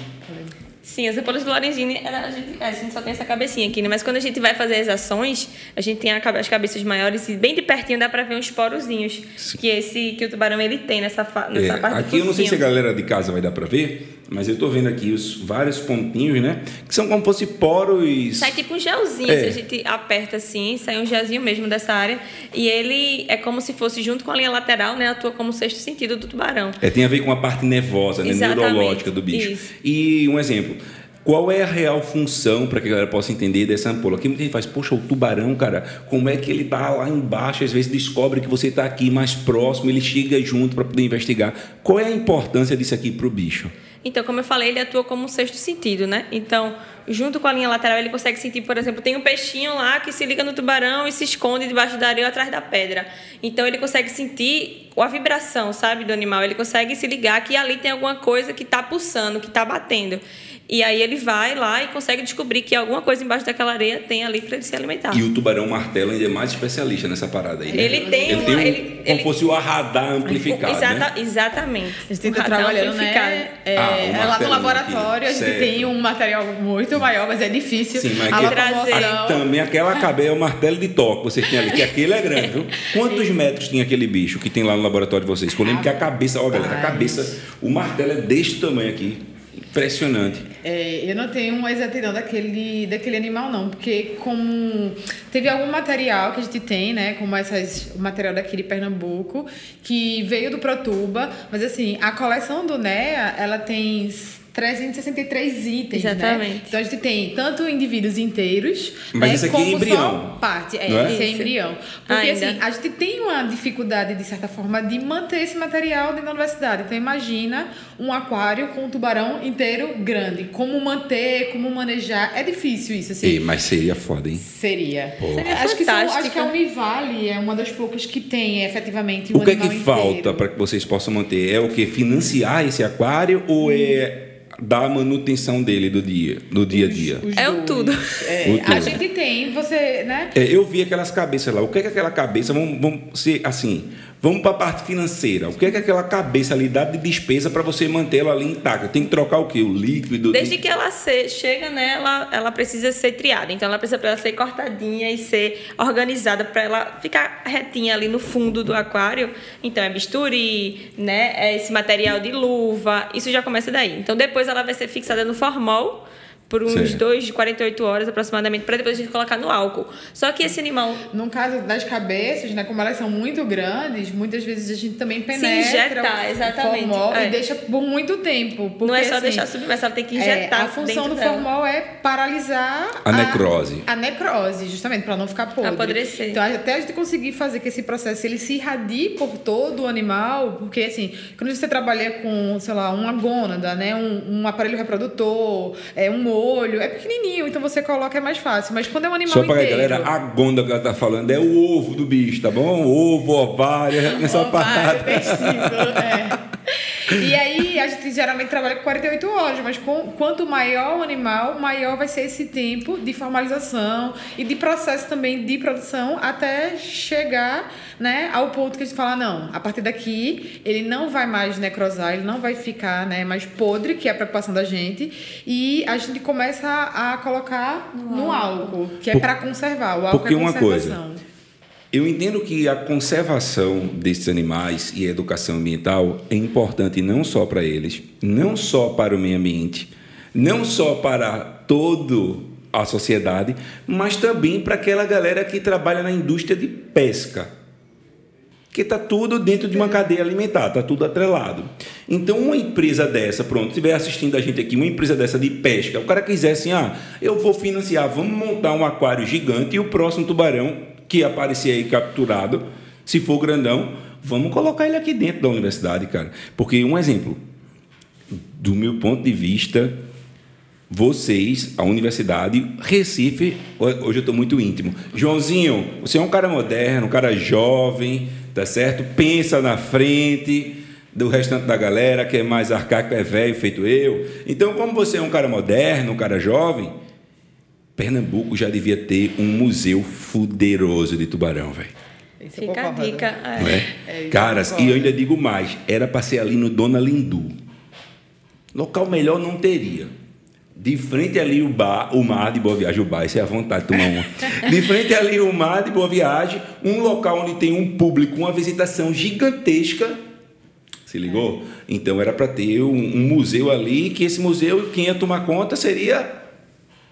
Sim, as ampolas do Lorenzini, a gente, a gente só tem essa cabecinha aqui, né? Mas quando a gente vai fazer as ações, a gente tem as cabeças maiores e bem de pertinho dá pra ver uns porozinhos que esse que o tubarão ele tem nessa, fa- nessa É, parte aqui eu não sei se a galera de casa vai dar pra ver, mas eu tô vendo aqui os vários pontinhos, né? Que são como se fossem poros. Sai tipo um gelzinho, É. se a gente aperta assim, sai um gelzinho mesmo dessa área. E ele é como se fosse junto com a linha lateral, né? Atua como sexto sentido do tubarão. É, tem a ver com a parte nervosa, né? Exatamente, neurológica do bicho. isso. E um exemplo. Qual é a real função, para que a galera possa entender, dessa ampola? Aqui muita gente faz, poxa, o tubarão, cara, como é que ele tá lá embaixo, às vezes descobre que você tá aqui mais próximo, ele chega junto para poder investigar. Qual é a importância disso aqui pro bicho? Então, como eu falei, ele atua como um sexto sentido, né? Então, junto com a linha lateral, ele consegue sentir, por exemplo, tem um peixinho lá que se liga no tubarão e se esconde debaixo da areia ou atrás da pedra. Então, ele consegue sentir a vibração, sabe, do animal. Ele consegue se ligar que ali tem alguma coisa que está pulsando, que está batendo. E aí ele vai lá e consegue descobrir que alguma coisa embaixo daquela areia tem ali para ele se alimentar. E o tubarão martelo ainda é mais especialista nessa parada aí. né? Ele tem ele uma- tem um, ele- como ele- fosse o radar amplificado, Exata- né? Exatamente. A gente está trabalhando, né? É, Ah, é lá no laboratório, aqui. a gente Certo. tem um material muito maior, mas é difícil. Sim, mas a aqui- locomoção. Também aquela cabeça é o martelo de toque que vocês têm ali, que aquele é grande, viu? *laughs* Quantos metros tinha aquele bicho que tem lá no laboratório de vocês? Que eu lembro que a cabeça, ó, galera, a cabeça, o martelo é deste tamanho aqui. Impressionante. É, eu não tenho uma exatidão daquele, daquele animal, não, porque como teve algum material que a gente tem, né, como essas, o material daqui de Pernambuco, que veio do Protuba, mas assim, a coleção do NEA, ela tem 363 itens, né? Exatamente. Então a gente tem tanto indivíduos inteiros, Mas né, esse aqui é como embrião, só parte, é, é? esse é Isso. embrião. Porque Ainda. assim, a gente tem uma dificuldade, de certa forma, de manter esse material dentro da universidade. Então, imagina um aquário com um tubarão inteiro grande. Como manter, como manejar. É difícil isso, assim. Ei, mas seria foda, hein? Seria. Seria acho, que são, acho que a Univale é uma das poucas que tem, efetivamente, um O que é que animal falta inteiro. para que vocês possam manter? É o que? Financiar esse aquário ou é dar a manutenção dele do dia, do dia a dia? Os É o tudo. É, O tudo. A gente tem, você, né? É, eu vi aquelas cabeças lá. O que é que aquela cabeça, vamos, vamos ser assim, vamos para a parte financeira. O que é que aquela cabeça ali dá de despesa para você mantê-la ali intacta? Tem que trocar o quê? O líquido? Desde que ela se- chega, né, ela, ela precisa ser triada. Então, ela precisa pra ela ser cortadinha e ser organizada para ela ficar retinha ali no fundo do aquário. Então, é bisturi, né, é esse material de luva. Isso já começa daí. Então, depois ela vai ser fixada no formol por uns Certo. 2 de 48 horas aproximadamente, para depois a gente colocar no álcool. Só que esse animal No caso das cabeças, né, como elas são muito grandes, muitas vezes a gente também penetra injetar, o exatamente, formol é. e deixa por muito tempo. não porque, é só assim, deixar submerso, ela tem que é, injetar a função do dela. formol é paralisar A necrose. A, necrose, justamente, para não ficar podre. Apodrecer. Então, até a gente conseguir fazer que esse processo ele se irradie por todo o animal, porque assim, quando você trabalha com, sei lá, uma gônada, né, um, um aparelho reprodutor, é um olho, é pequenininho, então você coloca é mais fácil. Mas quando é um animal Só para a inteiro, galera, a gonda que ela tá falando é o ovo do bicho, tá bom? Ovo, ovário, nessa Ovário, parada. testículo, é. *laughs* E aí, a gente geralmente trabalha com 48 horas, mas com, quanto maior o animal, maior vai ser esse tempo de formalização e de processo também de produção até chegar né, ao ponto que a gente fala, não, a partir daqui ele não vai mais necrosar, ele não vai ficar né, mais podre, que é a preocupação da gente, e a gente começa a, a colocar no álcool, que é para conservar. O álcool porque é uma coisa, conservação. Eu entendo que a conservação desses animais e a educação ambiental é importante não só para eles, não só para o meio ambiente, não só para todo à sociedade, mas também para aquela galera que trabalha na indústria de pesca. Que está tudo dentro de uma cadeia alimentar, está tudo atrelado. Então, uma empresa dessa, pronto, estiver assistindo a gente aqui, uma empresa dessa de pesca, o cara quiser assim, ah, eu vou financiar, vamos montar um aquário gigante e o próximo tubarão que aparecer aí capturado, se for grandão, vamos colocar ele aqui dentro da universidade, cara. Porque, um exemplo, do meu ponto de vista, vocês, a universidade, Recife, hoje eu estou muito íntimo. Joãozinho, você é um cara moderno, um cara jovem, tá certo? Pensa na frente do restante da galera que é mais arcaico, é velho, feito eu. Então, como você é um cara moderno, um cara jovem, Pernambuco já devia ter um museu fuderoso de tubarão, velho. Fica a dica. É? É, Caras, e eu ainda digo mais, era para ser ali no Dona Lindu. Local melhor não teria. De frente ali o bar, o mar de Boa Viagem, o bar, isso é a vontade de tomar uma. *laughs* De frente ali o mar de Boa Viagem, um local onde tem um público, uma visitação gigantesca. Se ligou? Então era para ter um, um, museu ali, que esse museu, quem ia tomar conta seria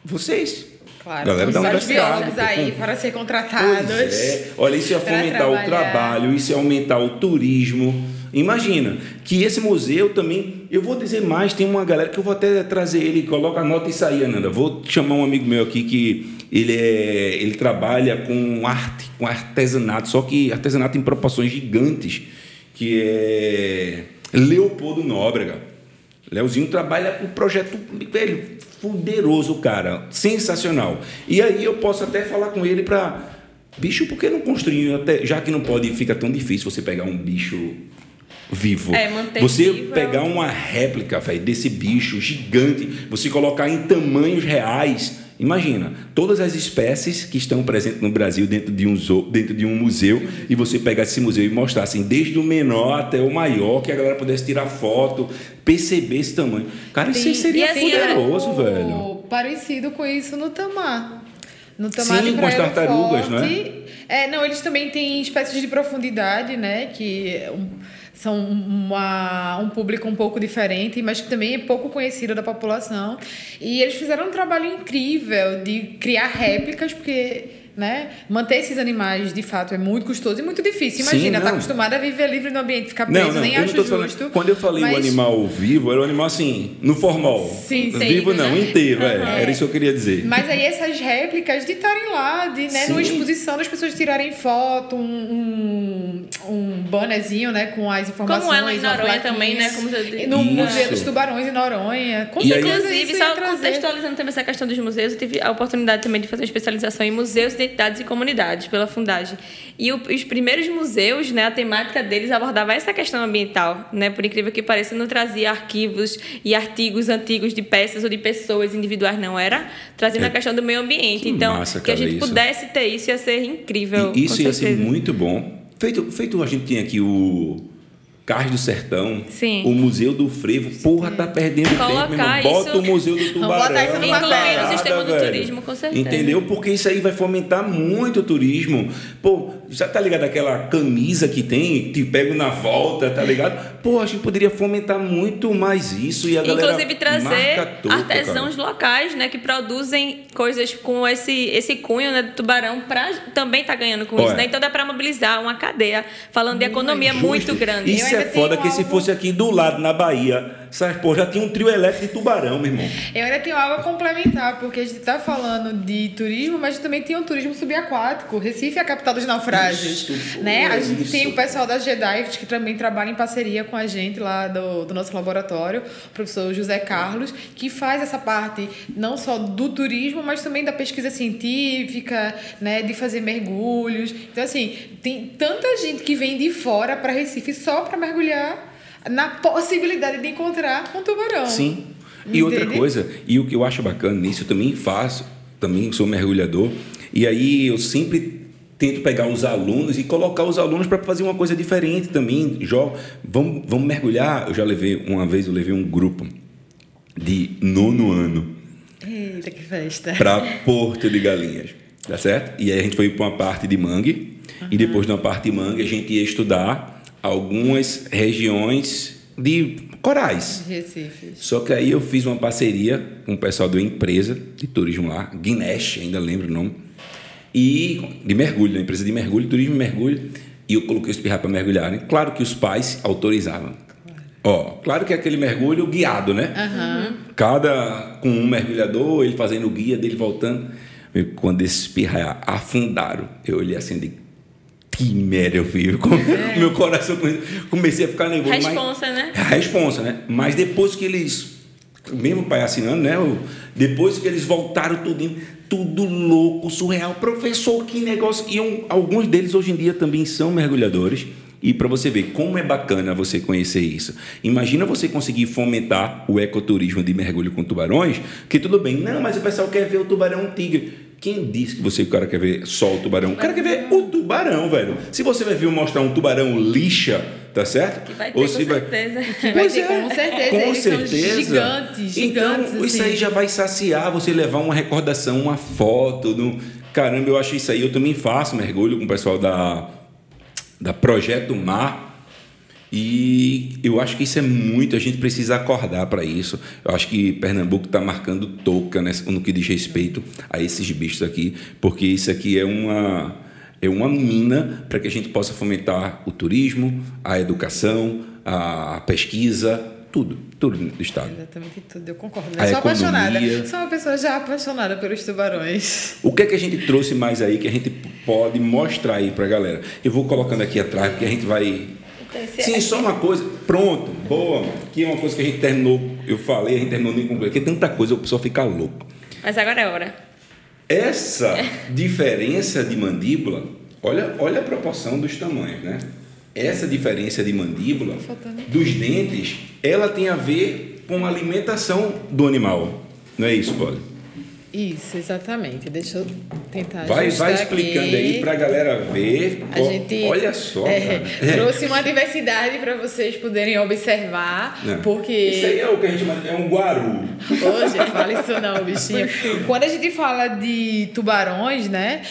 vocês. Claro, galera da universidade. aí para ser contratados. É. Olha, isso ia fomentar o trabalho, isso ia aumentar o turismo Imagina que esse museu também, eu vou dizer mais, tem uma galera que eu vou até trazer ele, coloca a nota e sair, Ananda. Vou chamar um amigo meu aqui que ele é, ele trabalha com arte, com artesanato, só que artesanato em proporções gigantes, que é Leopoldo Nóbrega. Leozinho trabalha com um projeto velho, fuderoso, cara, sensacional. E aí eu posso até falar com ele para bicho, por que não construir até, já que não pode, fica tão difícil você pegar um bicho vivo. É, manter você vivo pegar uma réplica, velho, desse bicho gigante, você colocar em tamanhos reais. Imagina, todas as espécies que estão presentes no Brasil dentro de um, zoo, dentro de um museu, e você pegar esse museu e mostrar assim, desde o menor até o maior, que a galera pudesse tirar foto, perceber esse tamanho. Cara, isso seria assim, poderoso, velho. Parecido com isso no Tamar. No Tamar Sim, com as tartarugas, não é? É, não, eles também têm espécies de profundidade, né? Que são uma, um público um pouco diferente, mas que também é pouco conhecido da população. E eles fizeram um trabalho incrível de criar réplicas, porque né? Manter esses animais, de fato, é muito custoso e muito difícil. Imagina, tá acostumado a viver livre no ambiente, ficar preso, não, não, nem acho justo. Falando, quando eu falei mas... o animal vivo, era o animal assim, no formal. Sim, sim. Vivo não, né? inteiro, uhum. é, era isso que eu queria dizer. Mas aí essas réplicas de estarem lá, de, né, numa exposição, das pessoas tirarem foto, um, um, um bannerzinho, né, com as informações. Como ela em Noronha também, né? Como você no isso. Museu dos Tubarões em Noronha. Com e Inclusive, só contextualizando também essa questão dos museus, eu tive a oportunidade também de fazer uma especialização em museus de identidades e comunidades pela Fundagem. E o, os primeiros museus, né, a temática deles abordava essa questão ambiental, né? Por incrível que pareça, não trazia arquivos e artigos antigos de peças ou de pessoas individuais, não era trazendo é. a questão do meio ambiente. Que então, massa, que a gente isso. pudesse ter isso ia ser incrível. E isso ia ser muito bom. Feito, feito a gente tinha aqui o Cais do Sertão, Sim. o Museu do Frevo. Porra, tá perdendo Colocar tempo, irmão. Bota isso... o Museu do Tubarão. Bota isso Incluir o sistema do turismo, com certeza. Entendeu? Porque isso aí vai fomentar muito o turismo. Pô, já tá ligado aquela camisa que tem, te pego na volta, tá ligado? Pô, a gente poderia fomentar muito mais isso e a galera Inclusive trazer artesãos cara. locais, né, que produzem coisas com esse, esse cunho né, do tubarão para também tá ganhando com Olha. isso, né? Então dá para mobilizar uma cadeia falando de economia justo. muito grande. Isso é foda que algo... se fosse aqui do lado, na Bahia, sabe, pô, já tinha um trio elétrico de tubarão, meu irmão. Eu ainda tenho algo a complementar, porque a gente tá falando de turismo, mas também tem um turismo subaquático. Recife é a capital dos naufrágios. Isso, né? a gente isso. tem o pessoal da Jedi, que também trabalha em parceria com a gente lá do, do nosso laboratório, o professor José Carlos, que faz essa parte não só do turismo, mas também da pesquisa científica, né, de fazer mergulhos. Então, assim, tem tanta gente que vem de fora para Recife só para mergulhar na possibilidade de encontrar um tubarão. Sim. E Entende? outra coisa, e o que eu acho bacana nisso, eu também faço, também sou mergulhador, e aí eu sempre tento pegar os alunos e colocar os alunos para fazer uma coisa diferente também. Jogo, vamos, vamos mergulhar. Eu já levei, uma vez eu levei um grupo de nono ano. Eita, que festa! Para Porto de Galinhas, tá certo? E aí a gente foi para uma parte de mangue, uhum. e depois de uma parte de mangue a gente ia estudar algumas regiões de corais. Recife. Só que aí eu fiz uma parceria com o pessoal da empresa de turismo lá, Guinesh, ainda lembro o nome, e de mergulho, da empresa de mergulho, turismo e mergulho, e eu coloquei os pirra para mergulharem. Claro que os pais autorizavam. Ó, claro que é aquele mergulho guiado, né? Cada com um mergulhador, ele fazendo o guia dele voltando. Quando esses pirra afundaram, eu olhei assim de que merda eu fiz. Meu coração come- comecei a ficar nervoso. mas- Responsa, né? a responsa, né? Mas depois que eles, mesmo o pai assinando, né? Depois que eles voltaram tudo, tudo louco, surreal. Professor, que negócio. E um- alguns deles hoje em dia também são mergulhadores. E para você ver como é bacana você conhecer isso. Imagina você conseguir fomentar o ecoturismo de mergulho com tubarões, que tudo bem, não, mas o pessoal quer ver o tubarão tigre. Quem disse que você o cara quer ver só o tubarão? O cara quer ver o tubarão, velho. Se você vai vir mostrar um tubarão lixa, tá certo? Que vai ter, Ou com se vai- certeza. *laughs* Vai Pois ter, é, com certeza. Com Eles são certeza. gigantes, gigantes. Então, isso assim. aí já vai saciar você levar uma recordação, uma foto. No... Caramba, eu acho isso aí. Eu também faço mergulho com o pessoal da, da Projeto Mar. E eu acho que isso é muito, a gente precisa acordar para isso. Eu acho que Pernambuco está marcando touca nessa- no que diz respeito a esses bichos aqui, porque isso aqui é uma, é uma mina para que a gente possa fomentar o turismo, a educação, a pesquisa, tudo, tudo do Estado. Exatamente tudo, eu concordo. A Eu sou apaixonada. economia. Sou uma pessoa já apaixonada pelos tubarões. O que é que a gente trouxe mais aí que a gente pode mostrar aí para a galera? Eu vou colocando aqui atrás, porque a gente vai. Esse Sim, só uma coisa. Pronto, boa. mano. Que é uma coisa que a gente terminou. Eu falei, a gente terminou nem concluiu. Porque tanta coisa, o pessoal fica louco. Mas agora é hora. Essa diferença de mandíbula, olha, olha a proporção dos tamanhos, né? Essa diferença de mandíbula dos dentes, ela tem a ver com a alimentação do animal. Não é isso, Polly? Isso, exatamente. Deixa eu tentar Vai, ajustar vai explicando aqui. aí pra galera ver. A gente Olha só, é, cara. *laughs* trouxe uma diversidade para vocês poderem observar, Não. porque Isso aí é o que a gente chama é um guaru. Ô, gente, fala isso não, bichinho. Quando a gente fala de tubarões, né?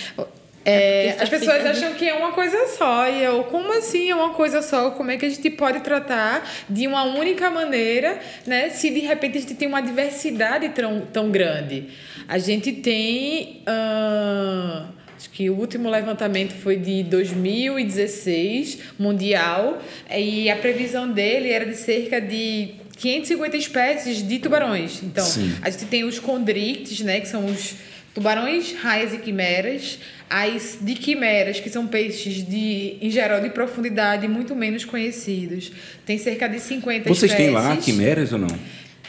é, porque as só pessoas fica- acham que é uma coisa só. E eu, como assim é uma coisa só? Como é que a gente pode tratar de uma única maneira, né? Se de repente a gente tem uma diversidade tão, tão grande. A gente tem. ahn, Acho que o último levantamento foi de 2016, mundial, e a previsão dele era de cerca de 550 espécies de tubarões. Então, Sim. a gente tem os condrictes, né, que são os tubarões, raias e quimeras. As de quimeras, que são peixes de, em geral, de profundidade muito menos conhecidos. Tem cerca de 50 Vocês espécies. têm lá quimeras ou não?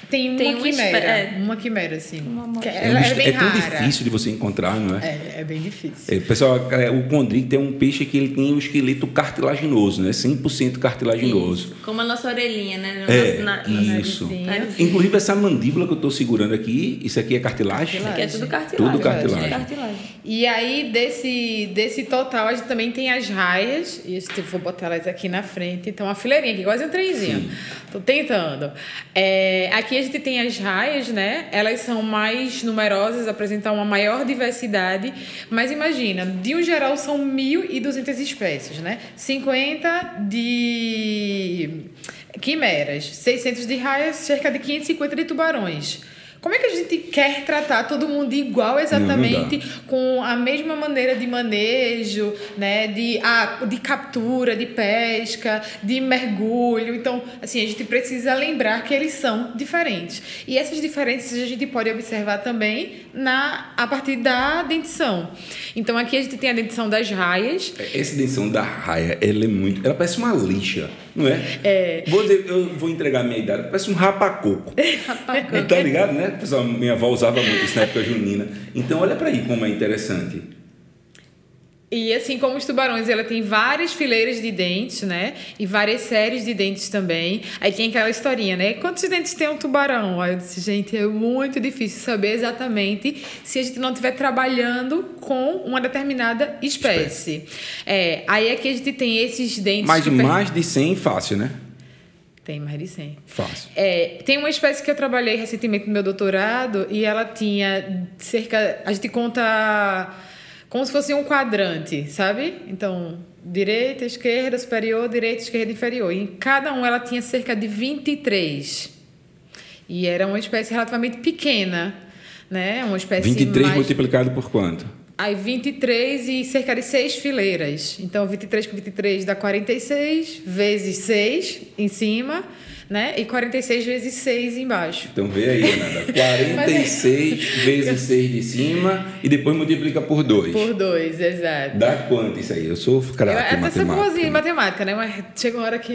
Tem uma Tem uma quimera. é. Uma quimera, sim. Que É, um ela é, bem é tão rara. difícil de você encontrar, não é? É, é bem difícil. É, pessoal, é, o condrito é um peixe que ele tem o esqueleto cartilaginoso, né? 100% cartilaginoso. Isso. Como a nossa orelhinha, né? No É, nosso na- isso. narizinho. Inclusive essa mandíbula que eu estou segurando aqui, isso aqui é cartilagem? Isso aqui é tudo cartilagem. Tudo cartilagem. Cartilagem. E aí, desse, desse total, a gente também tem as raias. E eu vou botar elas aqui na frente. Então, uma fileirinha aqui, quase um trenzinho. Tô tentando. É, a gente tem as raias, né? Elas são mais numerosas, apresentam uma maior diversidade. Mas imagina, de um geral são 1.200 espécies, né? 50 de quimeras, 600 de raias, cerca de 550 de tubarões. Como é que a gente quer tratar todo mundo igual exatamente, com a mesma maneira de manejo, né, de, ah, de captura, de pesca, de mergulho? Então, assim, a gente precisa lembrar que eles são diferentes. E essas diferenças a gente pode observar também na, a partir da dentição. Então, aqui a gente tem a dentição das raias, Essa edição da raia, ela é muito. Ela parece uma lixa, não é? É. Vou dizer, eu vou entregar a minha idade, parece um rapacoco. *laughs* tá ligado, né? Minha avó usava muito isso na época junina. Então, olha para aí como é interessante. E assim como os tubarões, ela tem várias fileiras de dentes, né? E várias séries de dentes também. Aí tem aquela historinha, né? Quantos dentes tem um tubarão? Aí eu disse, gente, é muito difícil saber exatamente se a gente não estiver trabalhando com uma determinada espécie. É, aí aqui a gente tem esses dentes. Mas que per- mais de 100, fácil, né? Tem mais de 100. Fácil. É, tem uma espécie que eu trabalhei recentemente no meu doutorado e ela tinha cerca. A gente conta como se fosse um quadrante, sabe? Então, direita, esquerda, superior, direita, esquerda, inferior. E em cada um ela tinha cerca de 23. E era uma espécie relativamente pequena, né? Uma espécie 23 mais... multiplicado por quanto? Aí 23 e cerca de 6 fileiras. Então 23 com 23 dá 46, vezes 6 em cima, né? E 46 vezes 6 embaixo. Então vê aí, Nada. 46 *laughs* vezes 6 de cima e depois multiplica por 2. Por 2, exato. Dá quanto isso aí? Eu sou craque em até sou matemática. boazinha em matemática, né? Mas chega uma hora que.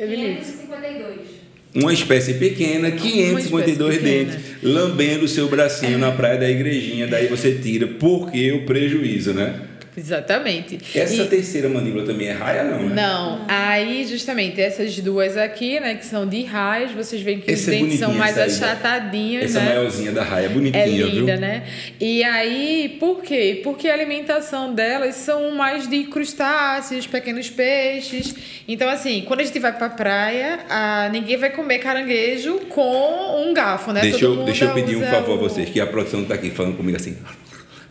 Evelyn, 552. Uma espécie pequena, 552 espécie pequena. dentes, lambendo o seu bracinho na praia da igrejinha, daí você tira, porque o prejuízo, né? Exatamente. Essa E- terceira mandíbula também é raia, não, né? Não, aí justamente essas duas aqui, né, que são de raios, vocês veem que Essa é os dentes são bonitinha, mais essa aí, achatadinhos, Essa né? maiorzinha da raia é É bonitinha, linda, viu? né? E aí, por quê? Porque a alimentação delas são mais de crustáceos, pequenos peixes. Então, assim, quando a gente vai pra praia, ah, ninguém vai comer caranguejo com um garfo, né? Deixa Todo eu, deixa eu pedir um favor a o- vocês, que a produção tá aqui falando comigo assim.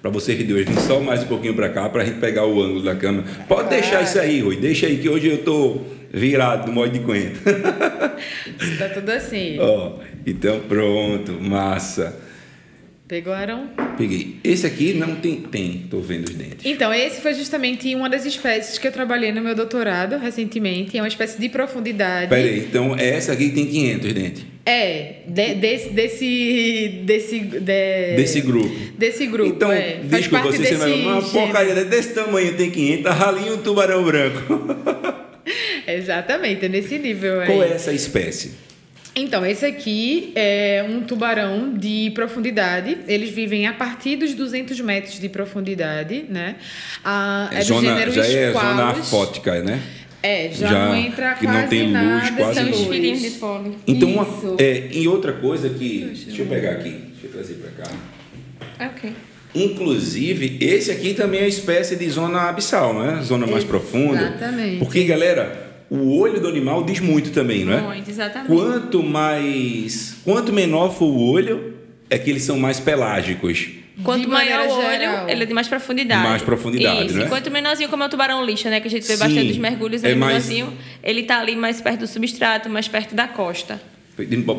Pra vocês que Deus vir só mais um pouquinho pra cá, pra gente pegar o ângulo da câmera. Pode deixar isso aí, Rui. Deixa aí que hoje eu tô virado no modo de coentro. Tá tudo assim. *laughs* Ó, então pronto, massa. Pegaram? Peguei. Esse aqui não tem. Tem, tô vendo os dentes. Então, esse foi justamente uma das espécies que eu trabalhei no meu doutorado recentemente. É uma espécie de profundidade. Pera aí, então é essa aqui tem 500 dentes. É, de- desse, desse, desse, de- Desse grupo. Desse grupo, Então, é. Desculpa, você, desse uma gênero. porcaria desse tamanho tem 500, ralinho um tubarão branco. *laughs* Exatamente, é nesse nível aí. Qual é essa espécie? Então, esse aqui é um tubarão de profundidade. Eles vivem a partir dos 200 metros de profundidade, né? Ah, é do zona, gênero já é zona afótica, né? É, já, Já não entra que não quase tem luz, nada quase São luz. filhinhos de luz. pólen. Então, uma, é, e outra coisa que. Deixa eu pegar aqui. Deixa eu trazer pra cá. Ok. Inclusive, esse aqui também é espécie de zona abissal, não é? Zona mais profunda. Exatamente. Porque, galera, o olho do animal diz muito também, não é? Muito, exatamente. Quanto mais. Quanto menor for o olho, é que eles são mais pelágicos. Quanto De maior o olho, geral. ele é de mais profundidade. Mais profundidade, Isso. né? E quanto menorzinho, como é o tubarão lixa, né? Que a gente vê Sim, bastante dos mergulhos, é ele mais- menorzinho, ele tá ali mais perto do substrato, mais perto da costa.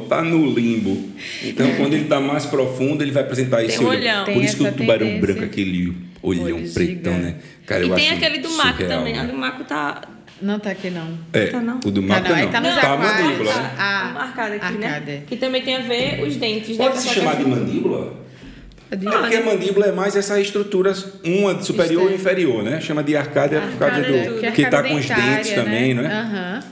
Tá no limbo. Então, quando ele está mais profundo, ele vai apresentar esse um olho. olhão. Por Tem isso que o tubarão tendência. branco, aquele olhão Olho pretão, né? Cara, eu e tem acho aquele do maco surreal, também. né? A do maco tá. Não tá aqui, não. É, Tá não? o do Tá maco não, aí não. tá Tá a mandíbula, né? Ah, marcada aqui, arcada. né? Que também tem a ver os dentes. né? Pode se Com a chamar de mandíbula? Não, porque a mandíbula é mais essa estrutura, uma superior e inferior, né? Chama de arcada por causa Arcada, do. que é Que tá arcada com os dentes também, não é? Aham.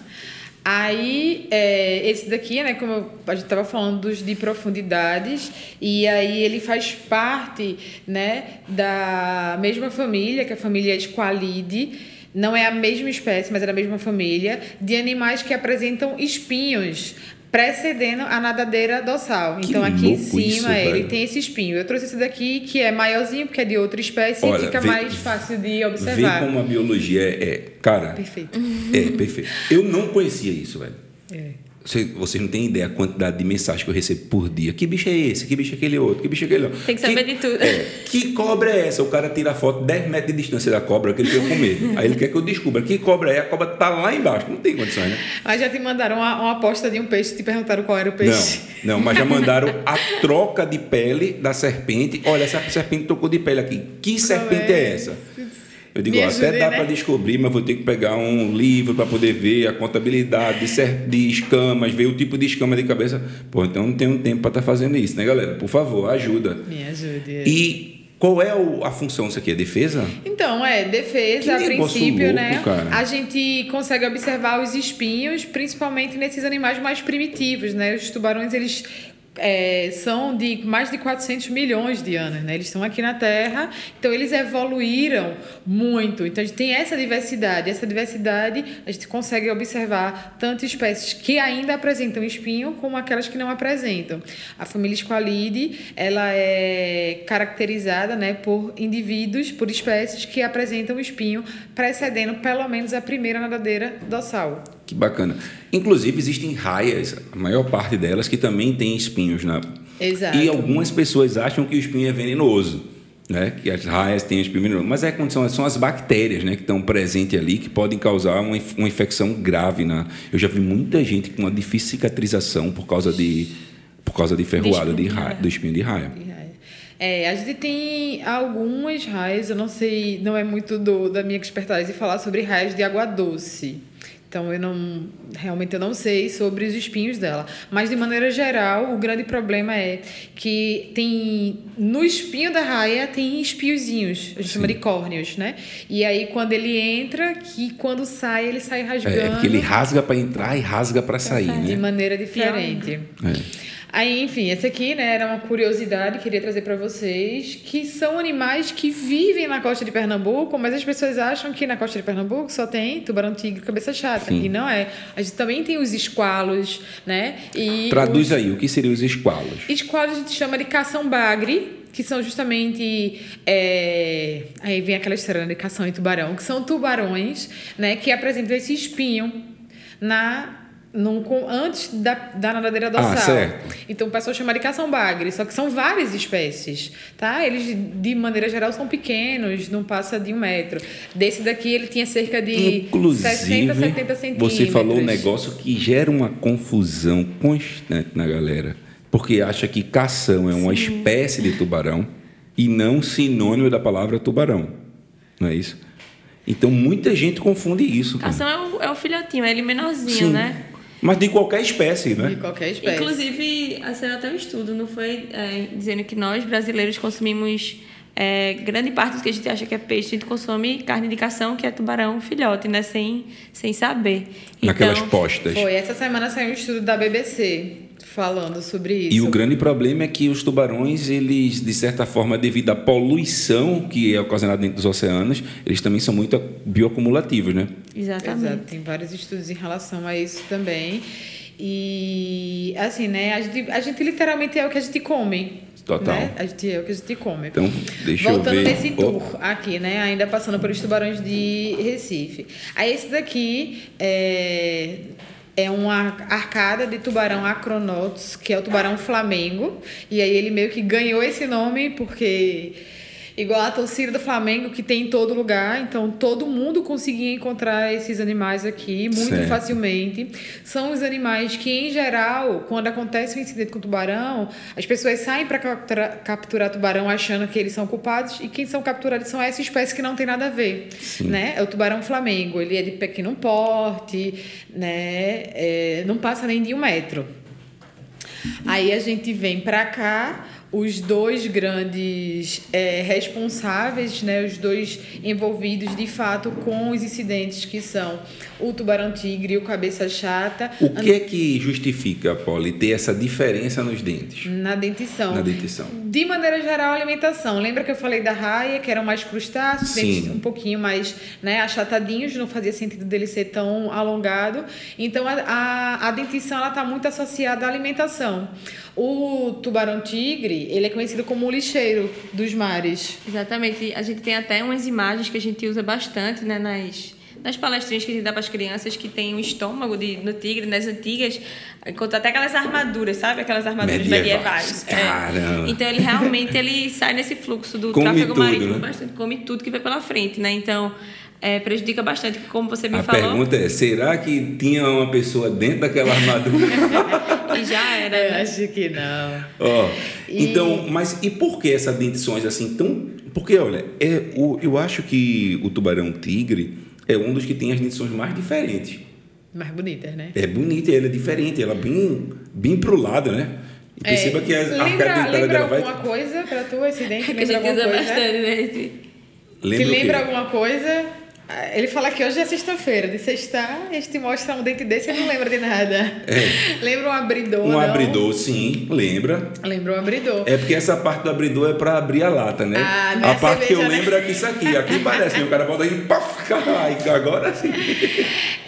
Aí, é, esse daqui, né, como eu- a gente estava falando dos de profundidades, e aí ele faz parte, né, da mesma família, que é a família Squalide, não é a mesma espécie, mas é da mesma família, de animais que apresentam espinhos, precedendo a nadadeira dorsal. Que então aqui em cima isso, ele velho. tem esse espinho. Eu trouxe esse daqui, que é maiorzinho, porque é de outra espécie, Olha, e fica vê- mais fácil de observar. como a biologia é. é- cara, Perfeito. é perfeito. Eu não conhecia isso, velho. É. Você, vocês não têm ideia a quantidade de mensagens que eu recebo por dia. Que bicho é esse? Que bicho é aquele outro? Que bicho é aquele outro? Tem que saber de tudo. É, que cobra é essa? O cara tira a foto 10 metros de distância da cobra que ele fica com medo. *laughs* Aí ele quer que eu descubra que cobra é. A cobra tá lá embaixo. Não tem condições, né? Mas já te mandaram uma, uma aposta de um peixe, te perguntaram qual era o peixe. Não, não, mas já *laughs* mandaram a troca de pele da serpente. Olha, essa serpente trocou de pele aqui. Que serpente é? é? essa? Eu digo, ó, até dá né? para descobrir, mas vou ter que pegar um livro para poder ver a contabilidade de, de escamas, ver o tipo de escama de cabeça. Pô, então não tenho tempo para estar fazendo isso, né, galera? Por favor, ajuda. Me ajude. E qual é a função disso aqui? É defesa? Então, é, defesa, Que a princípio, louco, né? cara. A gente consegue observar os espinhos, principalmente nesses animais mais primitivos, né? Os tubarões, eles é, são de mais de 400 milhões de anos, né? Eles estão aqui na Terra, então eles evoluíram muito. Então a gente tem essa diversidade. Essa diversidade a gente consegue observar tanto espécies que ainda apresentam espinho como aquelas que não apresentam. A família Squalide, ela é caracterizada, né, por indivíduos, por espécies que apresentam espinho precedendo pelo menos a primeira nadadeira dorsal. Que bacana. Inclusive, existem raias, a maior parte delas, que também tem espinhos. Na... Exato. E algumas pessoas acham que o espinho é venenoso. né? Que as raias têm as primeiras, mas é quando são, as bactérias, né, que estão presentes ali que podem causar uma, uma infecção grave na. Eu já vi muita gente com uma difícil cicatrização por causa de por causa de ferroada de, de raia, do espinho de raia. É, a gente tem algumas raias, eu não sei, não é muito do, da minha expertise falar sobre raias de água doce. Então eu não realmente eu não sei sobre os espinhos dela, mas de maneira geral o grande problema é que tem no espinho da raia tem espiozinhos, a gente Sim. chama de córneos, né? E aí quando ele entra, que quando sai ele sai rasgando. É, é porque ele rasga para entrar e rasga para sair, sair, né? De maneira diferente. É. Aí, enfim, esse aqui, né, era uma curiosidade que queria trazer para vocês, que são animais que vivem na costa de Pernambuco, mas as pessoas acham que na costa de Pernambuco só tem tubarão tigre cabeça chata, Sim. e não é. A gente também tem os esqualos, né? E Traduz os... aí, o que seriam os esqualos? Esqualos a gente chama de cação bagre, que são justamente é... aí vem aquela história de cação e tubarão, que são tubarões, né, que apresentam esse espinho na num, antes da, da nadadeira dorsal. Ah, certo. Então o pessoal chama de cação bagre, só que são várias espécies, tá? Eles, de maneira geral, são pequenos, não passa de um metro. Desse daqui ele tinha cerca de Inclusive, 60, 70 centímetros. Você falou um negócio que gera uma confusão constante na galera. Porque acha que cação é uma Sim. espécie de tubarão e não sinônimo da palavra tubarão. Não é isso? Então muita gente confunde isso. Cação é o, é o filhotinho, é ele menorzinho, Sim. né? Mas de qualquer espécie, né? De qualquer espécie. Inclusive, saiu até um estudo, não foi? É, dizendo que nós, brasileiros, consumimos é, grande parte do que a gente acha que é peixe, a gente consome carne de cação, que é tubarão filhote, né? Sem, sem saber. Naquelas então, postas. Foi. Essa semana saiu um estudo da BBC falando sobre isso. E o grande problema é que os tubarões, eles, de certa forma, devido à poluição que é ocasionada dentro dos oceanos, eles também são muito bioacumulativos, né? Exatamente. Exato. Tem vários estudos em relação a isso também. E, assim, né? A gente, a gente literalmente é o que a gente come. Total. Né? A gente é o que a gente come. Então, deixa Voltando eu ver. nesse tour oh. aqui, né? Ainda passando pelos tubarões de Recife. Aí esse daqui é é uma arcada de tubarão acronotus, que é o tubarão flamengo. E aí ele meio que ganhou esse nome porque igual a torcida do Flamengo que tem em todo lugar, então todo mundo conseguia encontrar esses animais aqui muito certo. facilmente. São os animais que, em geral, quando acontece um incidente com tubarão, as pessoas saem para capturar, capturar, tubarão achando que eles são culpados e quem são capturados são essa espécie que não tem nada a ver, né? É o tubarão Flamengo, ele é de pequeno porte, né? É, não passa nem de um metro. Aí a gente vem para cá os dois grandes é, responsáveis, né, os dois envolvidos de fato com os incidentes que são o tubarão-tigre e o cabeça-chata. O que é que justifica, Polly, ter essa diferença nos dentes? Na dentição. Na dentição. De maneira geral, a alimentação. Lembra que eu falei da raia, que eram mais crustáceos, dentes um pouquinho mais né, achatadinhos, não fazia sentido dele ser tão alongado. Então, a, a, a dentição está muito associada à alimentação. O tubarão-tigre, ele é conhecido como o lixeiro dos mares. Exatamente. A gente tem até umas imagens que a gente usa bastante né, nas nas palestrinhas que a gente dá para as crianças que tem um estômago de, no tigre, nas antigas, encontra até aquelas armaduras, sabe? Aquelas armaduras medievais. medievais. É. Então ele realmente ele sai nesse fluxo do come tráfego tudo, marítimo, né? bastante, come tudo que vem pela frente, né? Então é, prejudica bastante, como você me a falou. A pergunta é: será que tinha uma pessoa dentro daquela armadura? *laughs* e já era. Eu né? acho que não. Oh, e... Então, mas e por que essas dentições assim tão. Porque, olha, é, o, eu acho que o tubarão-tigre é um dos que tem as dentições mais diferentes. Mais bonitas, né? É bonita, ela é diferente, ela é bem, bem pro lado, né? E perceba é, que a lembra, arcada lembra dela alguma vai... coisa para tu, esse dente? *laughs* que lembra a gente usa bastante, né? Lembra que lembra alguma coisa ele fala que hoje é sexta-feira. De sexta, a gente mostra um dente desse e não lembra de nada. É. Lembra um abridor? Um não? abridor, sim, lembra. Lembra um abridor. É porque essa parte do abridor é para abrir a lata, né? Ah, a parte que eu né? lembro é que isso aqui. Aqui parece, né? o cara bota aí, paf, *laughs* agora sim.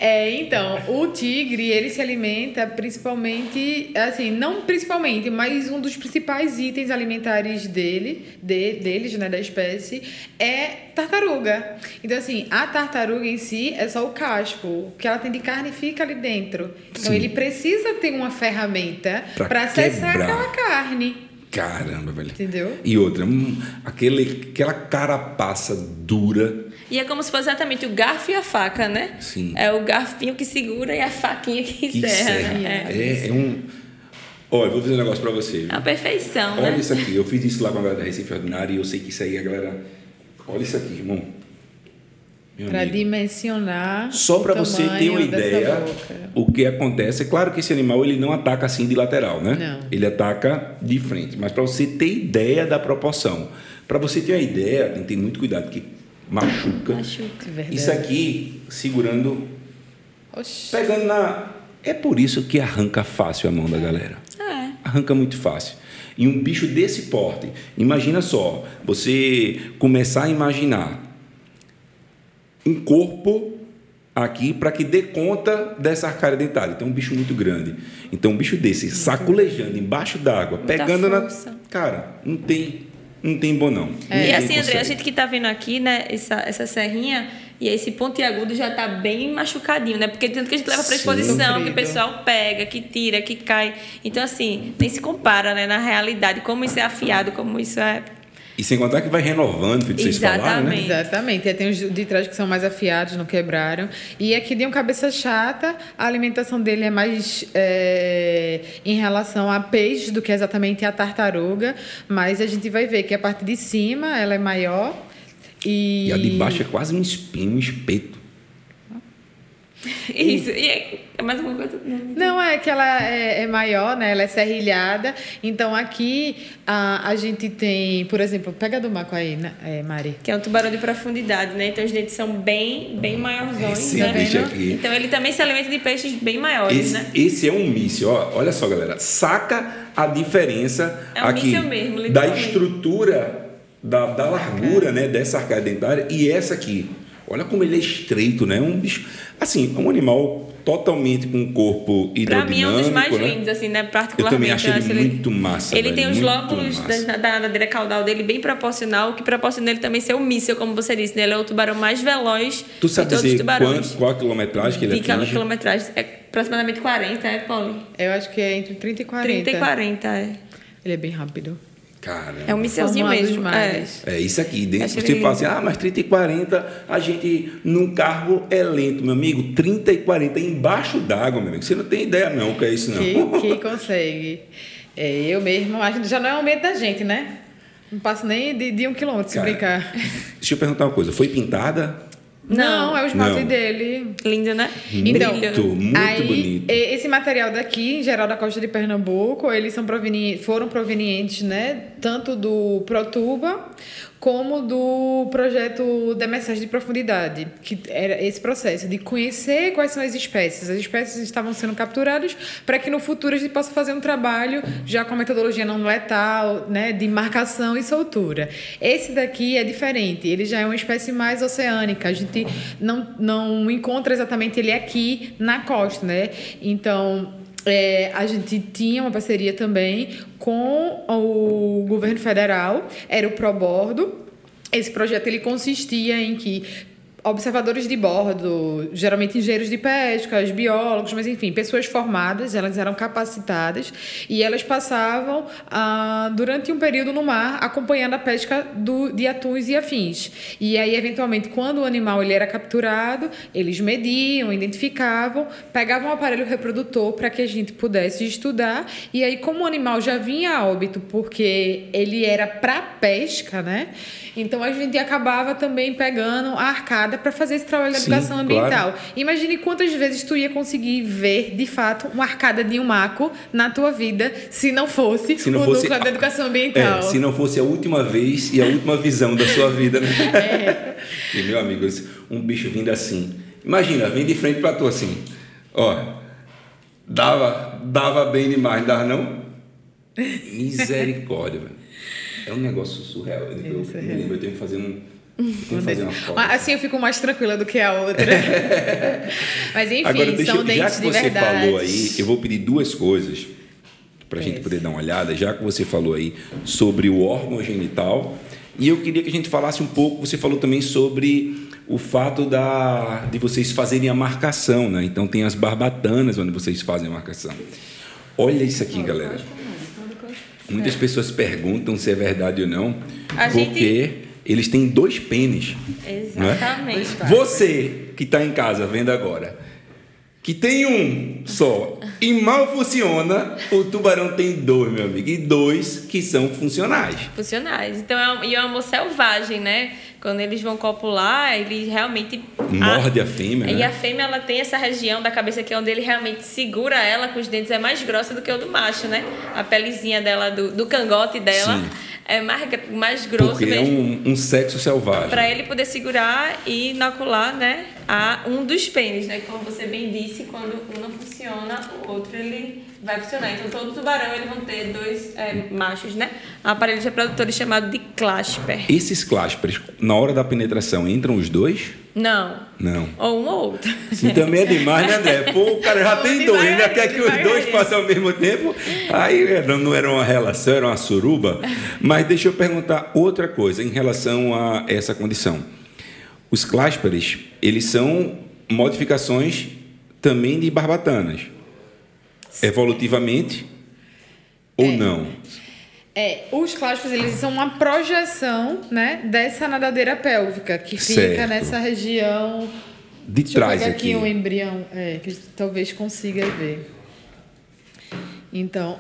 É, então, o tigre, ele se alimenta principalmente, assim, não principalmente, mas um dos principais itens alimentares dele, de, deles, né, da espécie, é tartaruga. Então, assim, a tartaruga em si é só o casco. O que ela tem de carne fica ali dentro. Então, Sim. ele precisa ter uma ferramenta para acessar aquela carne. Caramba, velho. Entendeu? E outra, hum, aquele, aquela carapaça dura. E é como se fosse exatamente o garfo e a faca, né? Sim. É o garfinho que segura e a faquinha que, Que serra. né? É. É, é um. Olha, eu vou fazer um negócio pra você. É uma perfeição, Olha né? isso aqui. Eu fiz isso lá com a galera da Recife Ordinária e eu sei que isso aí a galera. Olha isso aqui, irmão. Para dimensionar. Só para você ter uma ideia, o que acontece. É claro que esse animal ele não ataca assim de lateral, né? Não. Ele ataca de frente. Mas para você ter ideia da proporção. Para você ter uma ideia, tem que ter muito cuidado, porque machuca. Machuca. É verdade. Isso aqui, segurando, Oxi. pegando na. É por isso que arranca fácil a mão da galera. É. Arranca muito fácil. E um bicho desse porte, imagina só, você começar a imaginar um corpo aqui para que dê conta dessa arcária dentária. Então, um bicho muito grande. Então, um bicho desse, saculejando embaixo d'água, pegando força. na. Cara, não tem, não tem bom não. E Ninguém assim, André, a gente que tá vendo aqui, né, essa, essa serrinha e esse pontiagudo já tá bem machucadinho, né? Porque tanto que a gente leva pra Sim. exposição, que Sofrido. o pessoal pega, que tira, que cai. Então, assim, nem se compara, né, na realidade, como isso é afiado, como isso é. E sem contar que vai renovando, filho, vocês falaram, né? Exatamente. Exatamente. E tem os de trás que são mais afiados, não quebraram. E aqui de um cabeça chata, a alimentação dele é mais é, em relação a peixe do que exatamente a tartaruga. Mas a gente vai ver que a parte de cima ela é maior. E, E a de baixo é quase um espinho, um espeto. Isso. E é, é mais alguma coisa? Não. Não, é que ela é, é maior, né? Ela é serrilhada. Então aqui a, a gente tem, por exemplo, pega do maco aí, né, é, Mari? Que é um tubarão de profundidade, né? Então os dentes são bem, bem maiorzões, Esse né? bicho aqui. Então ele também se alimenta de peixes bem maiores, Esse, né? esse é um míssil, ó. olha só, galera. Saca a diferença É um aqui mesmo, da estrutura da, da largura, né, dessa arcada dentária e essa aqui. Olha como ele é estreito, né? Um bicho, assim, é um animal totalmente com um corpo Pra hidrodinâmico, mim é um dos mais né? lindos, assim, né? Eu Particularmente. também acho ele acho muito massa. Ele velho, tem os lóbulos da, da nadadeira caudal dele bem proporcional, o que proporciona ele também ser um míssil, como você disse. Né? Ele é o tubarão mais veloz Tu sabe de todos os dizer tubarões. quanto, qual a quilometragem que ele de atinge? quilometragem. É aproximadamente 40, é, Paulo? Eu acho que é entre 30 e 40. 30 e 40, é. Ele é bem rápido. Cara, É um Fórmula dos mesmo. É. É isso aqui. Dentro, você ele- fala assim, ah, mas 30 e 40, a gente num carro é lento, meu amigo. 30 e 40 embaixo d'água, meu amigo. Você não tem ideia não o que é isso não. Que, que consegue. É, eu mesmo, acho que já não é o medo da gente, né? Não passo nem de, de um quilômetro se brincar. Deixa eu perguntar uma coisa. Foi pintada? Não, é o esmalte Não. dele. Lindo, né? Então, Muito, muito aí, bonito. Esse material daqui, em geral da costa de Pernambuco, eles são provenientes, foram provenientes, né, tanto do Protuba como do projeto da mensagem de profundidade, que era esse processo de conhecer quais são as espécies. As espécies estavam sendo capturadas para que no futuro a gente possa fazer um trabalho já com metodologia não letal, né, de marcação e soltura. Esse daqui é diferente, ele já é uma espécie mais oceânica. A gente não, não encontra exatamente ele aqui na costa, né? Então, é, a gente tinha uma parceria também com o governo federal, era o Probordo. Esse projeto ele consistia em que observadores de bordo, geralmente engenheiros de pesca, biólogos, mas enfim, pessoas formadas, elas eram capacitadas e elas passavam ah, durante um período no mar acompanhando a pesca do, de atuns e afins. E aí, eventualmente, quando o animal ele era capturado, eles mediam, identificavam, pegavam um aparelho reprodutor para que a gente pudesse estudar. E aí, como o animal já vinha a óbito porque ele era para pesca, né? Então a gente acabava também pegando a arcada para fazer esse trabalho de Sim, educação ambiental. claro. Imagine quantas vezes tu ia conseguir ver, de fato, uma arcada de um maco na tua vida se não fosse Se não o fosse núcleo da a- educação ambiental. É, se não fosse a última vez e a última visão da sua vida, né? *laughs* É. E, meu amigo, um bicho vindo assim. Imagina, vem de frente pra tu assim. Ó, dava, dava bem demais, dava não? *laughs* Misericórdia, velho. É um negócio surreal. Eu, eu, é me real. lembro, eu tenho que fazer um. Assim eu fico mais tranquila do que a outra. *laughs* Mas enfim, Agora, deixa, são eu- já dentes que de você verdade. falou aí, eu vou pedir duas coisas para a gente poder dar uma olhada, já que você falou aí sobre o órgão genital. E eu queria que a gente falasse um pouco, você falou também sobre o fato da, de vocês fazerem a marcação, né? Então tem as barbatanas onde vocês fazem a marcação. Olha isso aqui, galera. Muitas pessoas perguntam se é verdade ou não, A porque gente- eles têm dois pênis. Exatamente. Você que está em casa vendo agora, que tem um só e mal funciona, o tubarão tem dois, meu amigo, e dois que são funcionais. Funcionais. Então, é um, e é um amor selvagem, né? Quando eles vão copular, eles realmente... Morde a fêmea, E né? a fêmea, ela tem essa região da cabeça que é onde ele realmente segura ela com os dentes. É mais grossa do que o do macho, né? A pelezinha dela, do, do cangote dela, Sim. É mais, mais grosso Porque é mesmo. um, um sexo selvagem. Para ele poder segurar e inocular, né, a um dos pênis, né? Como você bem disse, quando um não funciona, o outro ele vai funcionar. Então todo tubarão eles vão ter dois é, machos, né? Aparelhos reprodutores chamados de clasper. Esses claspers, na hora da penetração, entram os dois? Não. Não. Ou um ou outro. Sim, também é demais, né, André? Pô, o cara já *laughs* tem dois, ainda quer que os dois passem ao mesmo tempo. Aí era- não era uma relação, era uma suruba. Mas deixa eu perguntar outra coisa em relação a essa condição. Os clásperes, eles são modificações também de barbatanas. Evolutivamente ou não? É, os clássicos, eles são uma projeção, né, dessa nadadeira pélvica, que fica Certo. nessa região... De Deixa trás aqui. aqui um embrião, é, que talvez consiga ver. Então,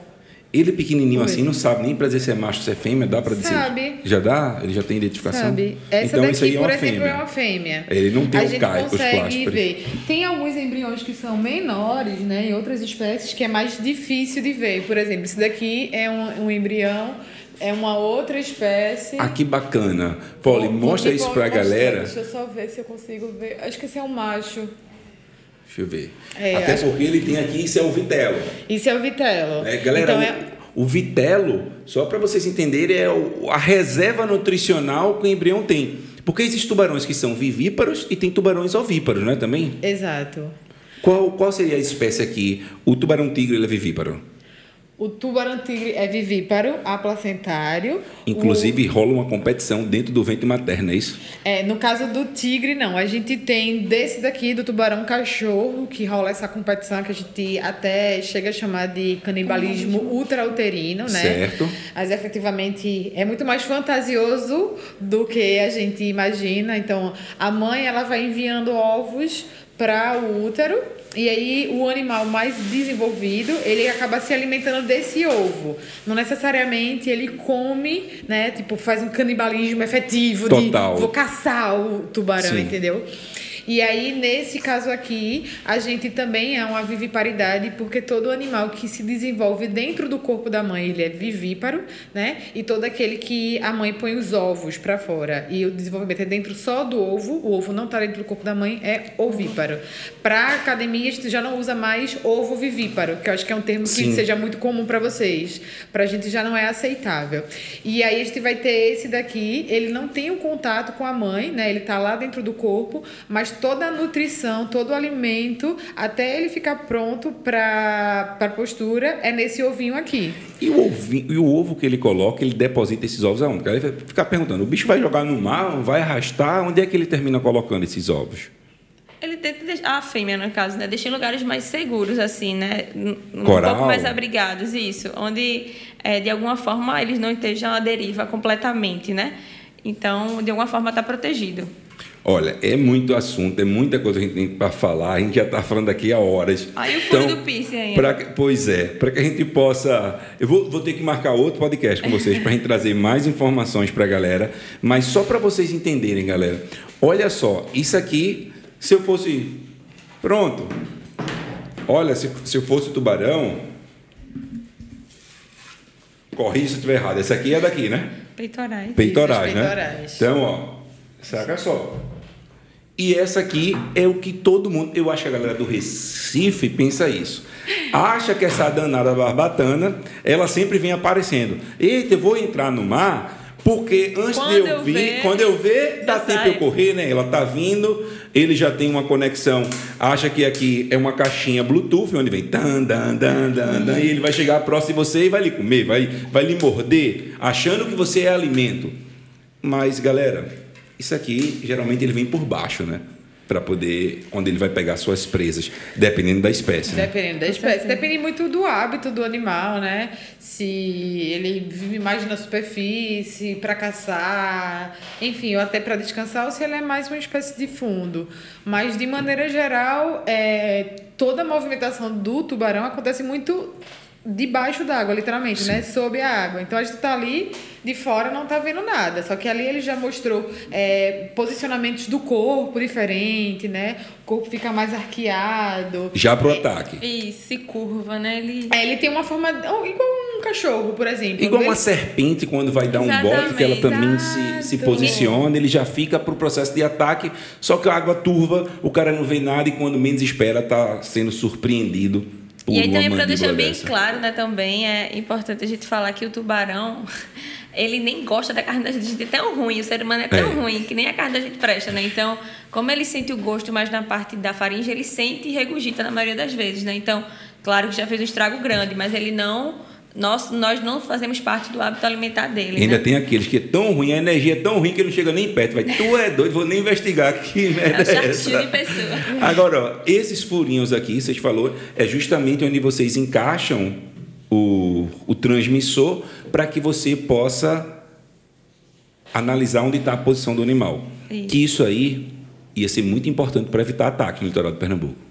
Ele pequenininho assim, não sabe nem para dizer se é macho ou se é fêmea, dá para dizer? Sabe. Já dá? Ele já tem identificação? sabe? Essa então daqui, isso aí é por uma exemplo, fêmea. é uma fêmea. Ele não tem A o gente cai- consegue ver. Tem alguns embriões que são menores, né? Em outras espécies que é mais difícil de ver. Por exemplo, esse daqui é um, um embrião, é uma outra espécie. Ah, que bacana. Polly, mostra isso pra mostrar. galera. Deixa eu só ver se eu consigo ver. Acho que esse é um macho. Deixa eu ver. É, Até porque ele tem aqui, isso é o vitelo. Isso é o vitelo. É, galera, então o, é, o vitelo, só para vocês entenderem, é o- a reserva nutricional que o embrião tem. Porque existem tubarões que são vivíparos e tem tubarões ovíparos, não é também? Exato. Qual, qual seria a espécie aqui? O tubarão tigre ele é vivíparo. O tubarão tigre é vivíparo, aplacentário. Inclusive, rola uma competição dentro do ventre materno, é isso? É, no caso do tigre, não. A gente tem desse daqui, do tubarão cachorro, que rola essa competição que a gente até chega a chamar de canibalismo ultrauterino, né? Certo. Mas efetivamente é muito mais fantasioso do que a gente imagina. Então, a mãe ela vai enviando ovos para o útero e aí o animal mais desenvolvido ele acaba se alimentando desse ovo. Não necessariamente ele come, né? Tipo faz um canibalismo efetivo Total. de vou caçar o tubarão, Sim. entendeu? E aí, nesse caso aqui, a gente também é uma viviparidade, porque todo animal que se desenvolve dentro do corpo da mãe, ele é vivíparo, né? E todo aquele que a mãe põe os ovos para fora e o desenvolvimento é dentro só do ovo, o ovo não tá dentro do corpo da mãe, é ovíparo. Para academia, a gente já não usa mais ovo vivíparo, que eu acho que é um termo que Sim. seja muito comum para vocês. Pra gente já não é aceitável. E aí a gente vai ter esse daqui, ele não tem o contato com a mãe, né? Ele tá lá dentro do corpo, mas toda a nutrição, todo o alimento, até ele ficar pronto para para postura, é nesse ovinho aqui. E o, ovinho, e o ovo que ele coloca, ele deposita esses ovos aonde? Vai ficar perguntando: o bicho vai jogar no mar, vai arrastar? Onde é que ele termina colocando esses ovos? Ele tenta deixar, a fêmea, no caso, né? Deixa em lugares mais seguros, assim, né? Um Coral. pouco mais abrigados, isso. Onde, é, de alguma forma, eles não estejam à deriva completamente, né? Então, de alguma forma, está protegido. Olha, é muito assunto, é muita coisa que a gente tem para falar, a gente já está falando aqui há horas. Aí o furo do piercing aí. pra que- pois é, para que a gente possa. Eu vou, vou ter que marcar outro podcast com vocês para a gente trazer mais informações para a galera, mas só para vocês entenderem, galera. Olha só, isso aqui, se eu fosse. Pronto. Olha, se, se eu fosse tubarão. Corrija se eu estiver errado. Esse aqui é daqui, né? Peitorais. Peitorais, Isso, né? peitorais. Então, ó, saca só. E essa aqui é o que todo mundo, eu acho que a galera do Recife pensa isso. Acha que essa danada barbatana, ela sempre vem aparecendo. Eita, eu vou entrar no mar, porque antes Quando de eu, eu vir, ver, quando eu ver, dá tempo sai. eu correr, né? Ela tá vindo, ele já tem uma conexão, acha que aqui é uma caixinha Bluetooth, onde vem dan, dan, dan, dan, dan, e ele vai chegar próximo de você e vai lhe comer, vai, vai lhe morder, achando que você é alimento. Mas, galera, isso aqui geralmente ele vem por baixo, né? para poder, quando ele vai pegar suas presas, dependendo da espécie. Né? Dependendo da espécie. Depende muito do hábito do animal, né? Se ele vive mais na superfície, para caçar, enfim, ou até para descansar, ou se ele é mais uma espécie de fundo. Mas, de maneira geral, é, toda a movimentação do tubarão acontece muito debaixo d'água, literalmente, Sim. né? Sob a água. Então a gente está ali de fora não está vendo nada. Só que ali ele já mostrou é, posicionamentos do corpo diferente, né? O corpo fica mais arqueado. Já pro é, ataque. Isso, se curva, né? Ele... É, ele tem uma forma. Igual um cachorro, por exemplo. Igual uma serpente, quando vai dar Exatamente. um bote, que ela também se, se posiciona, ele já fica pro processo de ataque. Só que a água turva, o cara não vê nada e quando menos espera, tá sendo surpreendido e aí também para deixar bem dessa. claro, né, também é importante a gente falar que o tubarão, *laughs* ele nem gosta da carne da gente, é tão ruim, o ser humano é tão é. ruim que nem a carne da gente presta, né? Então, como ele sente o gosto mais na parte da faringe, ele sente e regurgita na maioria das vezes, né? Então, claro que já fez um estrago grande, mas ele não nós, nós não fazemos parte do hábito alimentar dele. Ainda né? tem aqueles que é tão ruim, a energia é tão ruim que ele não chega nem perto. Vai, tu é doido, vou nem investigar que merda é, é essa. de pessoa. Agora, ó, esses furinhos aqui, vocês falou, é justamente onde vocês encaixam o, o transmissor para que você possa analisar onde está a posição do animal. Isso. Que isso aí ia ser muito importante para evitar ataque no litoral de Pernambuco.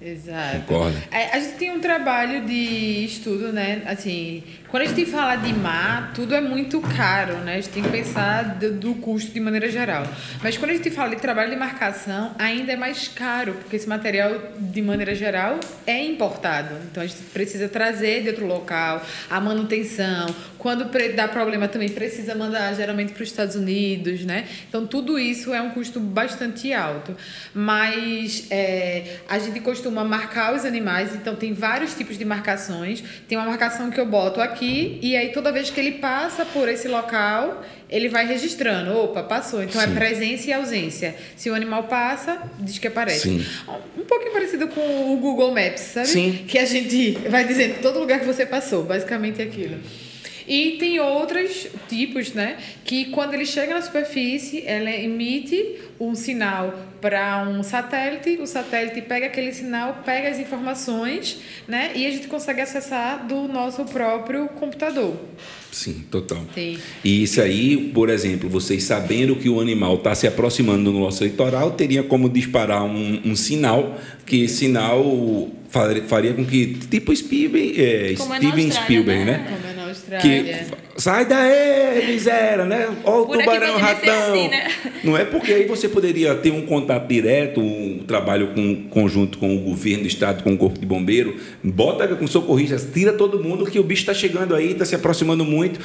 Exato. Concorda? A, a, gente tem um trabalho de estudo, né? Assim, quando a gente fala de mar, tudo é muito caro, né? A gente tem que pensar do, do, custo de maneira geral. Mas quando a gente fala de trabalho de marcação, ainda é mais caro, porque esse material, de maneira geral, é importado. Então a gente precisa trazer de outro local, a manutenção. Quando dá problema também precisa mandar geralmente para os Estados Unidos, né? Então tudo isso é um custo bastante alto. Mas é, a gente costuma marcar os animais, então tem vários tipos de marcações. Tem uma marcação que eu boto aqui e aí toda vez que ele passa por esse local, ele vai registrando. Opa, passou. Então é Sim. é presença e ausência. Se o animal passa, diz que aparece. Sim. Um pouquinho parecido com o Google Maps, sabe? Sim. Que a gente vai dizendo todo lugar que você passou, basicamente aquilo. E tem outros tipos, né? Que quando ele chega na superfície, ela emite um sinal para um satélite, o satélite pega aquele sinal, pega as informações, né? E a gente consegue acessar do nosso próprio computador. Sim, total. Sim. E isso aí, por exemplo, vocês sabendo que o animal está se aproximando do nosso litoral, teria como disparar um, um sinal, que esse sinal faria com que, tipo Spielberg, é, Steven Spielberg, né? né? Austrália. Que, sai daí, miséria, né? Olha o por tubarão ratão. Assim, né? Não é porque aí você poderia ter um contato direto, um trabalho com, conjunto com o governo do estado, com o corpo de bombeiro, bota com socorristas, tira todo mundo que o bicho está chegando aí, está se aproximando muito.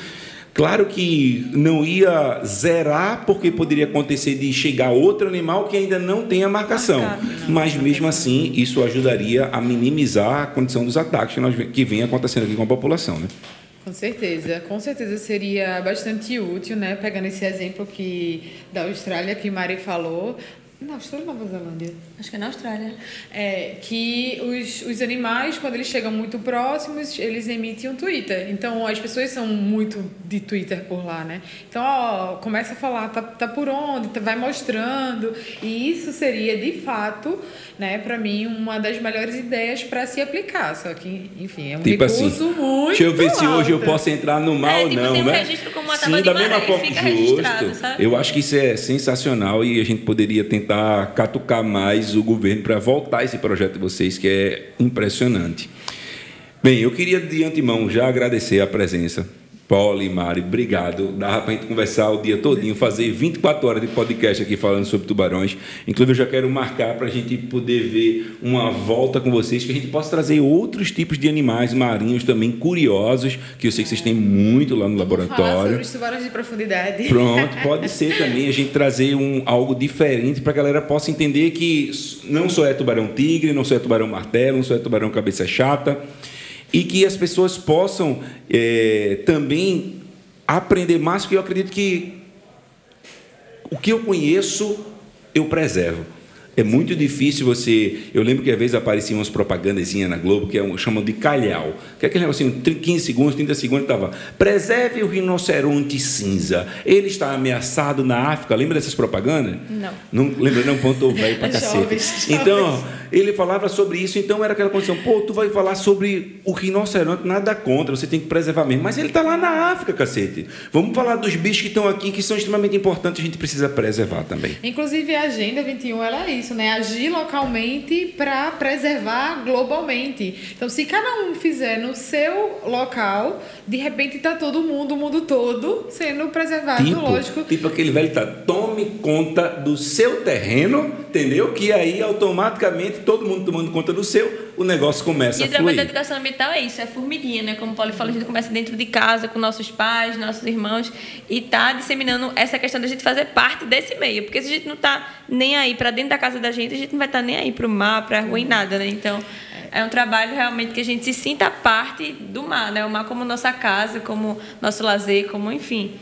Claro que não ia zerar, porque poderia acontecer de chegar outro animal que ainda não tem a marcação. Mas mesmo assim, isso ajudaria a minimizar a condição dos ataques que, nós, que vem acontecendo aqui com a população. Né? Com certeza, com certeza seria bastante útil, né? Pegando esse exemplo que da Austrália que Mari falou, na Austrália ou Nova Zelândia? Acho que é na Austrália. É, que os, os animais, quando eles chegam muito próximos, eles emitem um Twitter. Então, as pessoas são muito de Twitter por lá, né? Então, ó, começa a falar, tá, tá por onde, tá, vai mostrando. E isso seria, de fato, né, para mim, uma das melhores ideias para se aplicar. Só que, enfim, é um tipo recurso assim, muito Deixa eu ver alto. se hoje eu posso entrar no mal é, ou tipo, não, tem um né? registro como uma Sim, da mesma forma? Eu acho que isso é sensacional e a gente poderia tentar tentar catucar mais o governo para voltar esse projeto de vocês, que é impressionante. Bem, eu queria de antemão já agradecer a presença Paulo e Mari, obrigado. Dava para a gente conversar o dia todinho, fazer 24 horas de podcast aqui falando sobre tubarões. Inclusive, eu já quero marcar para a gente poder ver uma volta com vocês, que a gente possa trazer outros tipos de animais marinhos também curiosos, que eu sei que vocês têm muito lá no laboratório. Falar sobre os tubarões de profundidade. Pronto, pode *laughs* ser também a gente trazer um, algo diferente para a galera possa entender que não só é tubarão tigre, não só é tubarão martelo, não só é tubarão cabeça chata e que as pessoas possam é, também aprender mais, porque eu acredito que o que eu conheço eu preservo. É muito difícil você. Eu lembro que às vezes apareciam umas propagandazinhas na Globo que é um, chamam de calhau. Que é aquele negocinho, 15 segundos, 30 segundos, estava. Preserve o rinoceronte cinza. Ele está ameaçado na África. Lembra dessas propagandas? Não. Não lembra, não, ponto *laughs* velho pra cacete. Então, ele falava sobre isso, então era aquela condição, pô, tu vai falar sobre o rinoceronte, nada contra, você tem que preservar mesmo. Mas ele está lá na África, cacete. Vamos falar dos bichos que estão aqui, que são extremamente importantes, a gente precisa preservar também. Inclusive, a Agenda 21 ela é isso, né? Agir localmente para preservar globalmente. Então, se cada um fizer no seu local, de repente está todo mundo, o mundo todo, sendo preservado, Tipo, lógico. tipo aquele velho tá, tome conta do seu terreno, entendeu? Que aí automaticamente todo mundo tomando conta do seu, o negócio começa E a o trabalho da fluir. educação ambiental é isso, é formiguinha, né? Como o Paulo falou, a gente começa dentro de casa, com nossos pais, nossos irmãos, e tá disseminando essa questão da gente fazer parte desse meio. Porque se a gente não tá nem aí para dentro da casa da gente, a gente não vai estar nem aí para o mar, para a rua e nada, né? Então, é um trabalho realmente que a gente se sinta parte do mar, né? O mar como nossa casa, como nosso lazer, como enfim.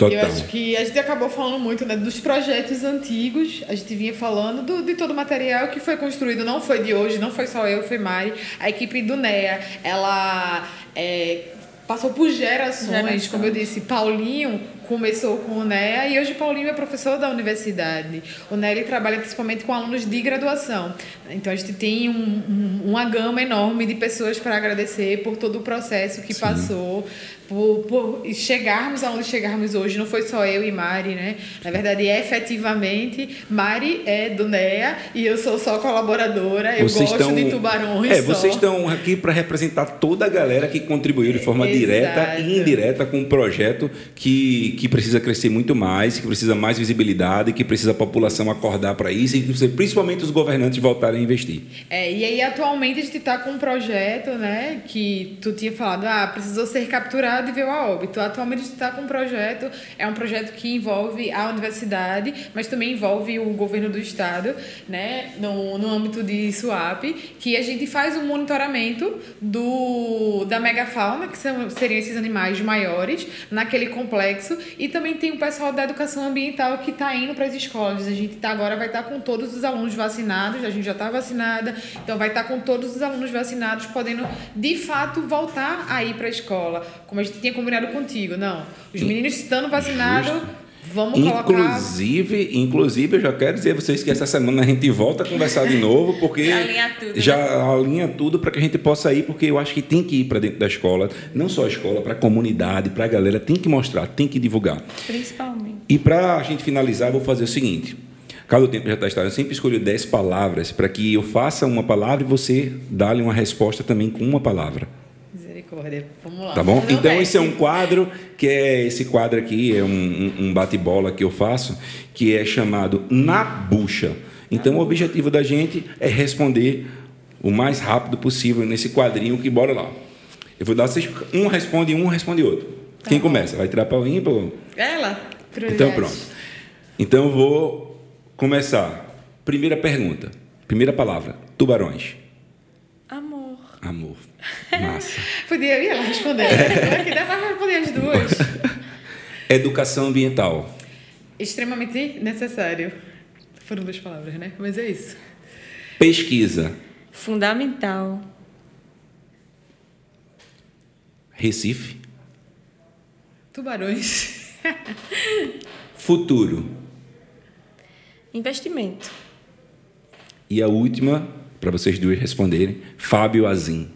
Total. Eu acho que a gente acabou falando muito né, dos projetos antigos. A gente vinha falando do, de todo o material que foi construído. Não foi de hoje, não foi só eu, foi Mari. A equipe do NEA, ela é, passou por gerações. Gerações. Como eu disse, Paulinho começou com o NEA e hoje Paulinho é professor da universidade. O NEA ele trabalha principalmente com alunos de graduação. Então a gente tem um- um- uma gama enorme de pessoas para agradecer por todo o processo que passou, por, por chegarmos aonde chegarmos hoje. Não foi só eu e Mari, né? Na verdade, efetivamente, Mari é do NEA e eu sou só colaboradora. Eu Vocês gosto estão- de tubarões. É, só. vocês estão aqui para representar toda a galera que contribuiu de forma Exato. direta e indireta com um projeto que, que precisa crescer muito mais, que precisa mais visibilidade, que precisa a população acordar para isso e que principalmente os governantes voltarem a investir. É, e aí atualmente a gente está com um projeto, né, que tu tinha falado, ah, precisou ser capturado e veio a óbito. Atualmente a gente está com um projeto, é um projeto que envolve a universidade, mas também envolve o governo do estado, né, no, no âmbito de SUAP, que a gente faz um monitoramento do da megafauna, que são, seriam esses animais maiores, naquele complexo, e também tem o pessoal da educação ambiental que está indo para as escolas. A gente tá, agora vai estar com todos os alunos vacinados, a gente já está vacinada, então vai estar com todos os alunos vacinados, podendo de fato voltar a ir para a escola, como a gente tinha combinado contigo. Não, os meninos estando vacinados, vamos colocar. Inclusive, inclusive, eu já quero dizer a vocês que essa semana a gente volta a conversar de novo, porque Alinhar tudo, né? já alinha tudo para que a gente possa ir, porque eu acho que tem que ir para dentro da escola, não só a escola, para a comunidade, para a galera, tem que mostrar, tem que divulgar. Principalmente. E para a gente finalizar, eu vou fazer o seguinte. Cada tempo já está estado, eu sempre escolho 10 palavras para que eu faça uma palavra e você dá-lhe uma resposta também com uma palavra. Misericórdia, vamos lá. Tá bom? Então, esse é um quadro, que é esse quadro aqui, é um, um- bate-bola que eu faço, que é chamado Na Bucha. Então, o objetivo da gente é responder o mais rápido possível nesse quadrinho que bora lá. Eu vou dar vocês, um responde um, responde outro. Tá Quem começa? Vai tirar o ímpar? Ela? Então, pronto. Então, eu vou começar. Primeira pergunta. Primeira palavra. Tubarões. Amor. Amor. Massa. *laughs* Podia ir ela responder. É. que dá para responder as duas. *laughs* Educação ambiental. Extremamente necessário. Foram duas palavras, né? Mas é isso. Pesquisa. Fundamental. Recife. Tubarões. *laughs* Futuro. Investimento. E a última, para vocês duas responderem, Fábio Azim.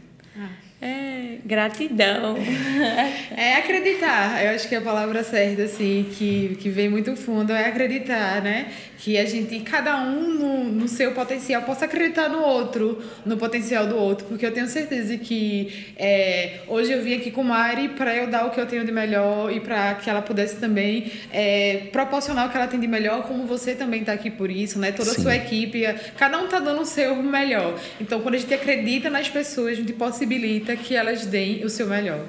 É, gratidão. *laughs* É acreditar. Eu acho que a palavra certa, assim, que, que vem muito fundo é acreditar, né? Que a gente, cada um no, no seu potencial, possa acreditar no outro, no potencial do outro. Porque eu tenho certeza que é, hoje eu vim aqui com Mari para eu dar o que eu tenho de melhor e para que ela pudesse também é, proporcionar o que ela tem de melhor, como você também está aqui por isso, né? Toda a Sim. sua equipe, cada um tá dando o seu melhor. Então, quando a gente acredita nas pessoas, a gente possibilita que elas deem o seu melhor.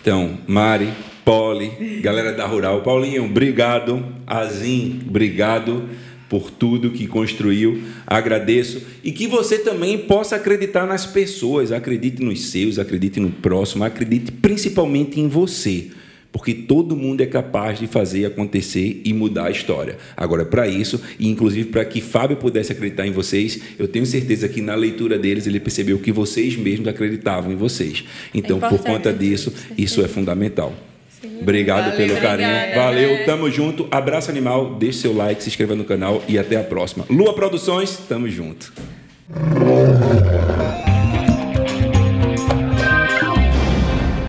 Então, Mari, Poli, galera da Rural. Paulinho, obrigado. Azim, obrigado por tudo que construiu. Agradeço. E que você também possa acreditar nas pessoas. Acredite nos seus, acredite no próximo, acredite principalmente em você. Porque todo mundo é capaz de fazer acontecer e mudar a história. Agora, para isso, e inclusive para que Fábio pudesse acreditar em vocês, eu tenho certeza que na leitura deles ele percebeu que vocês mesmos acreditavam em vocês. Então, É por conta disso, isso é fundamental. Obrigado Valeu, pelo carinho. obrigada, Valeu, né? tamo junto. Abraço animal, deixe seu like, se inscreva no canal e até a próxima. Lua Produções, tamo junto.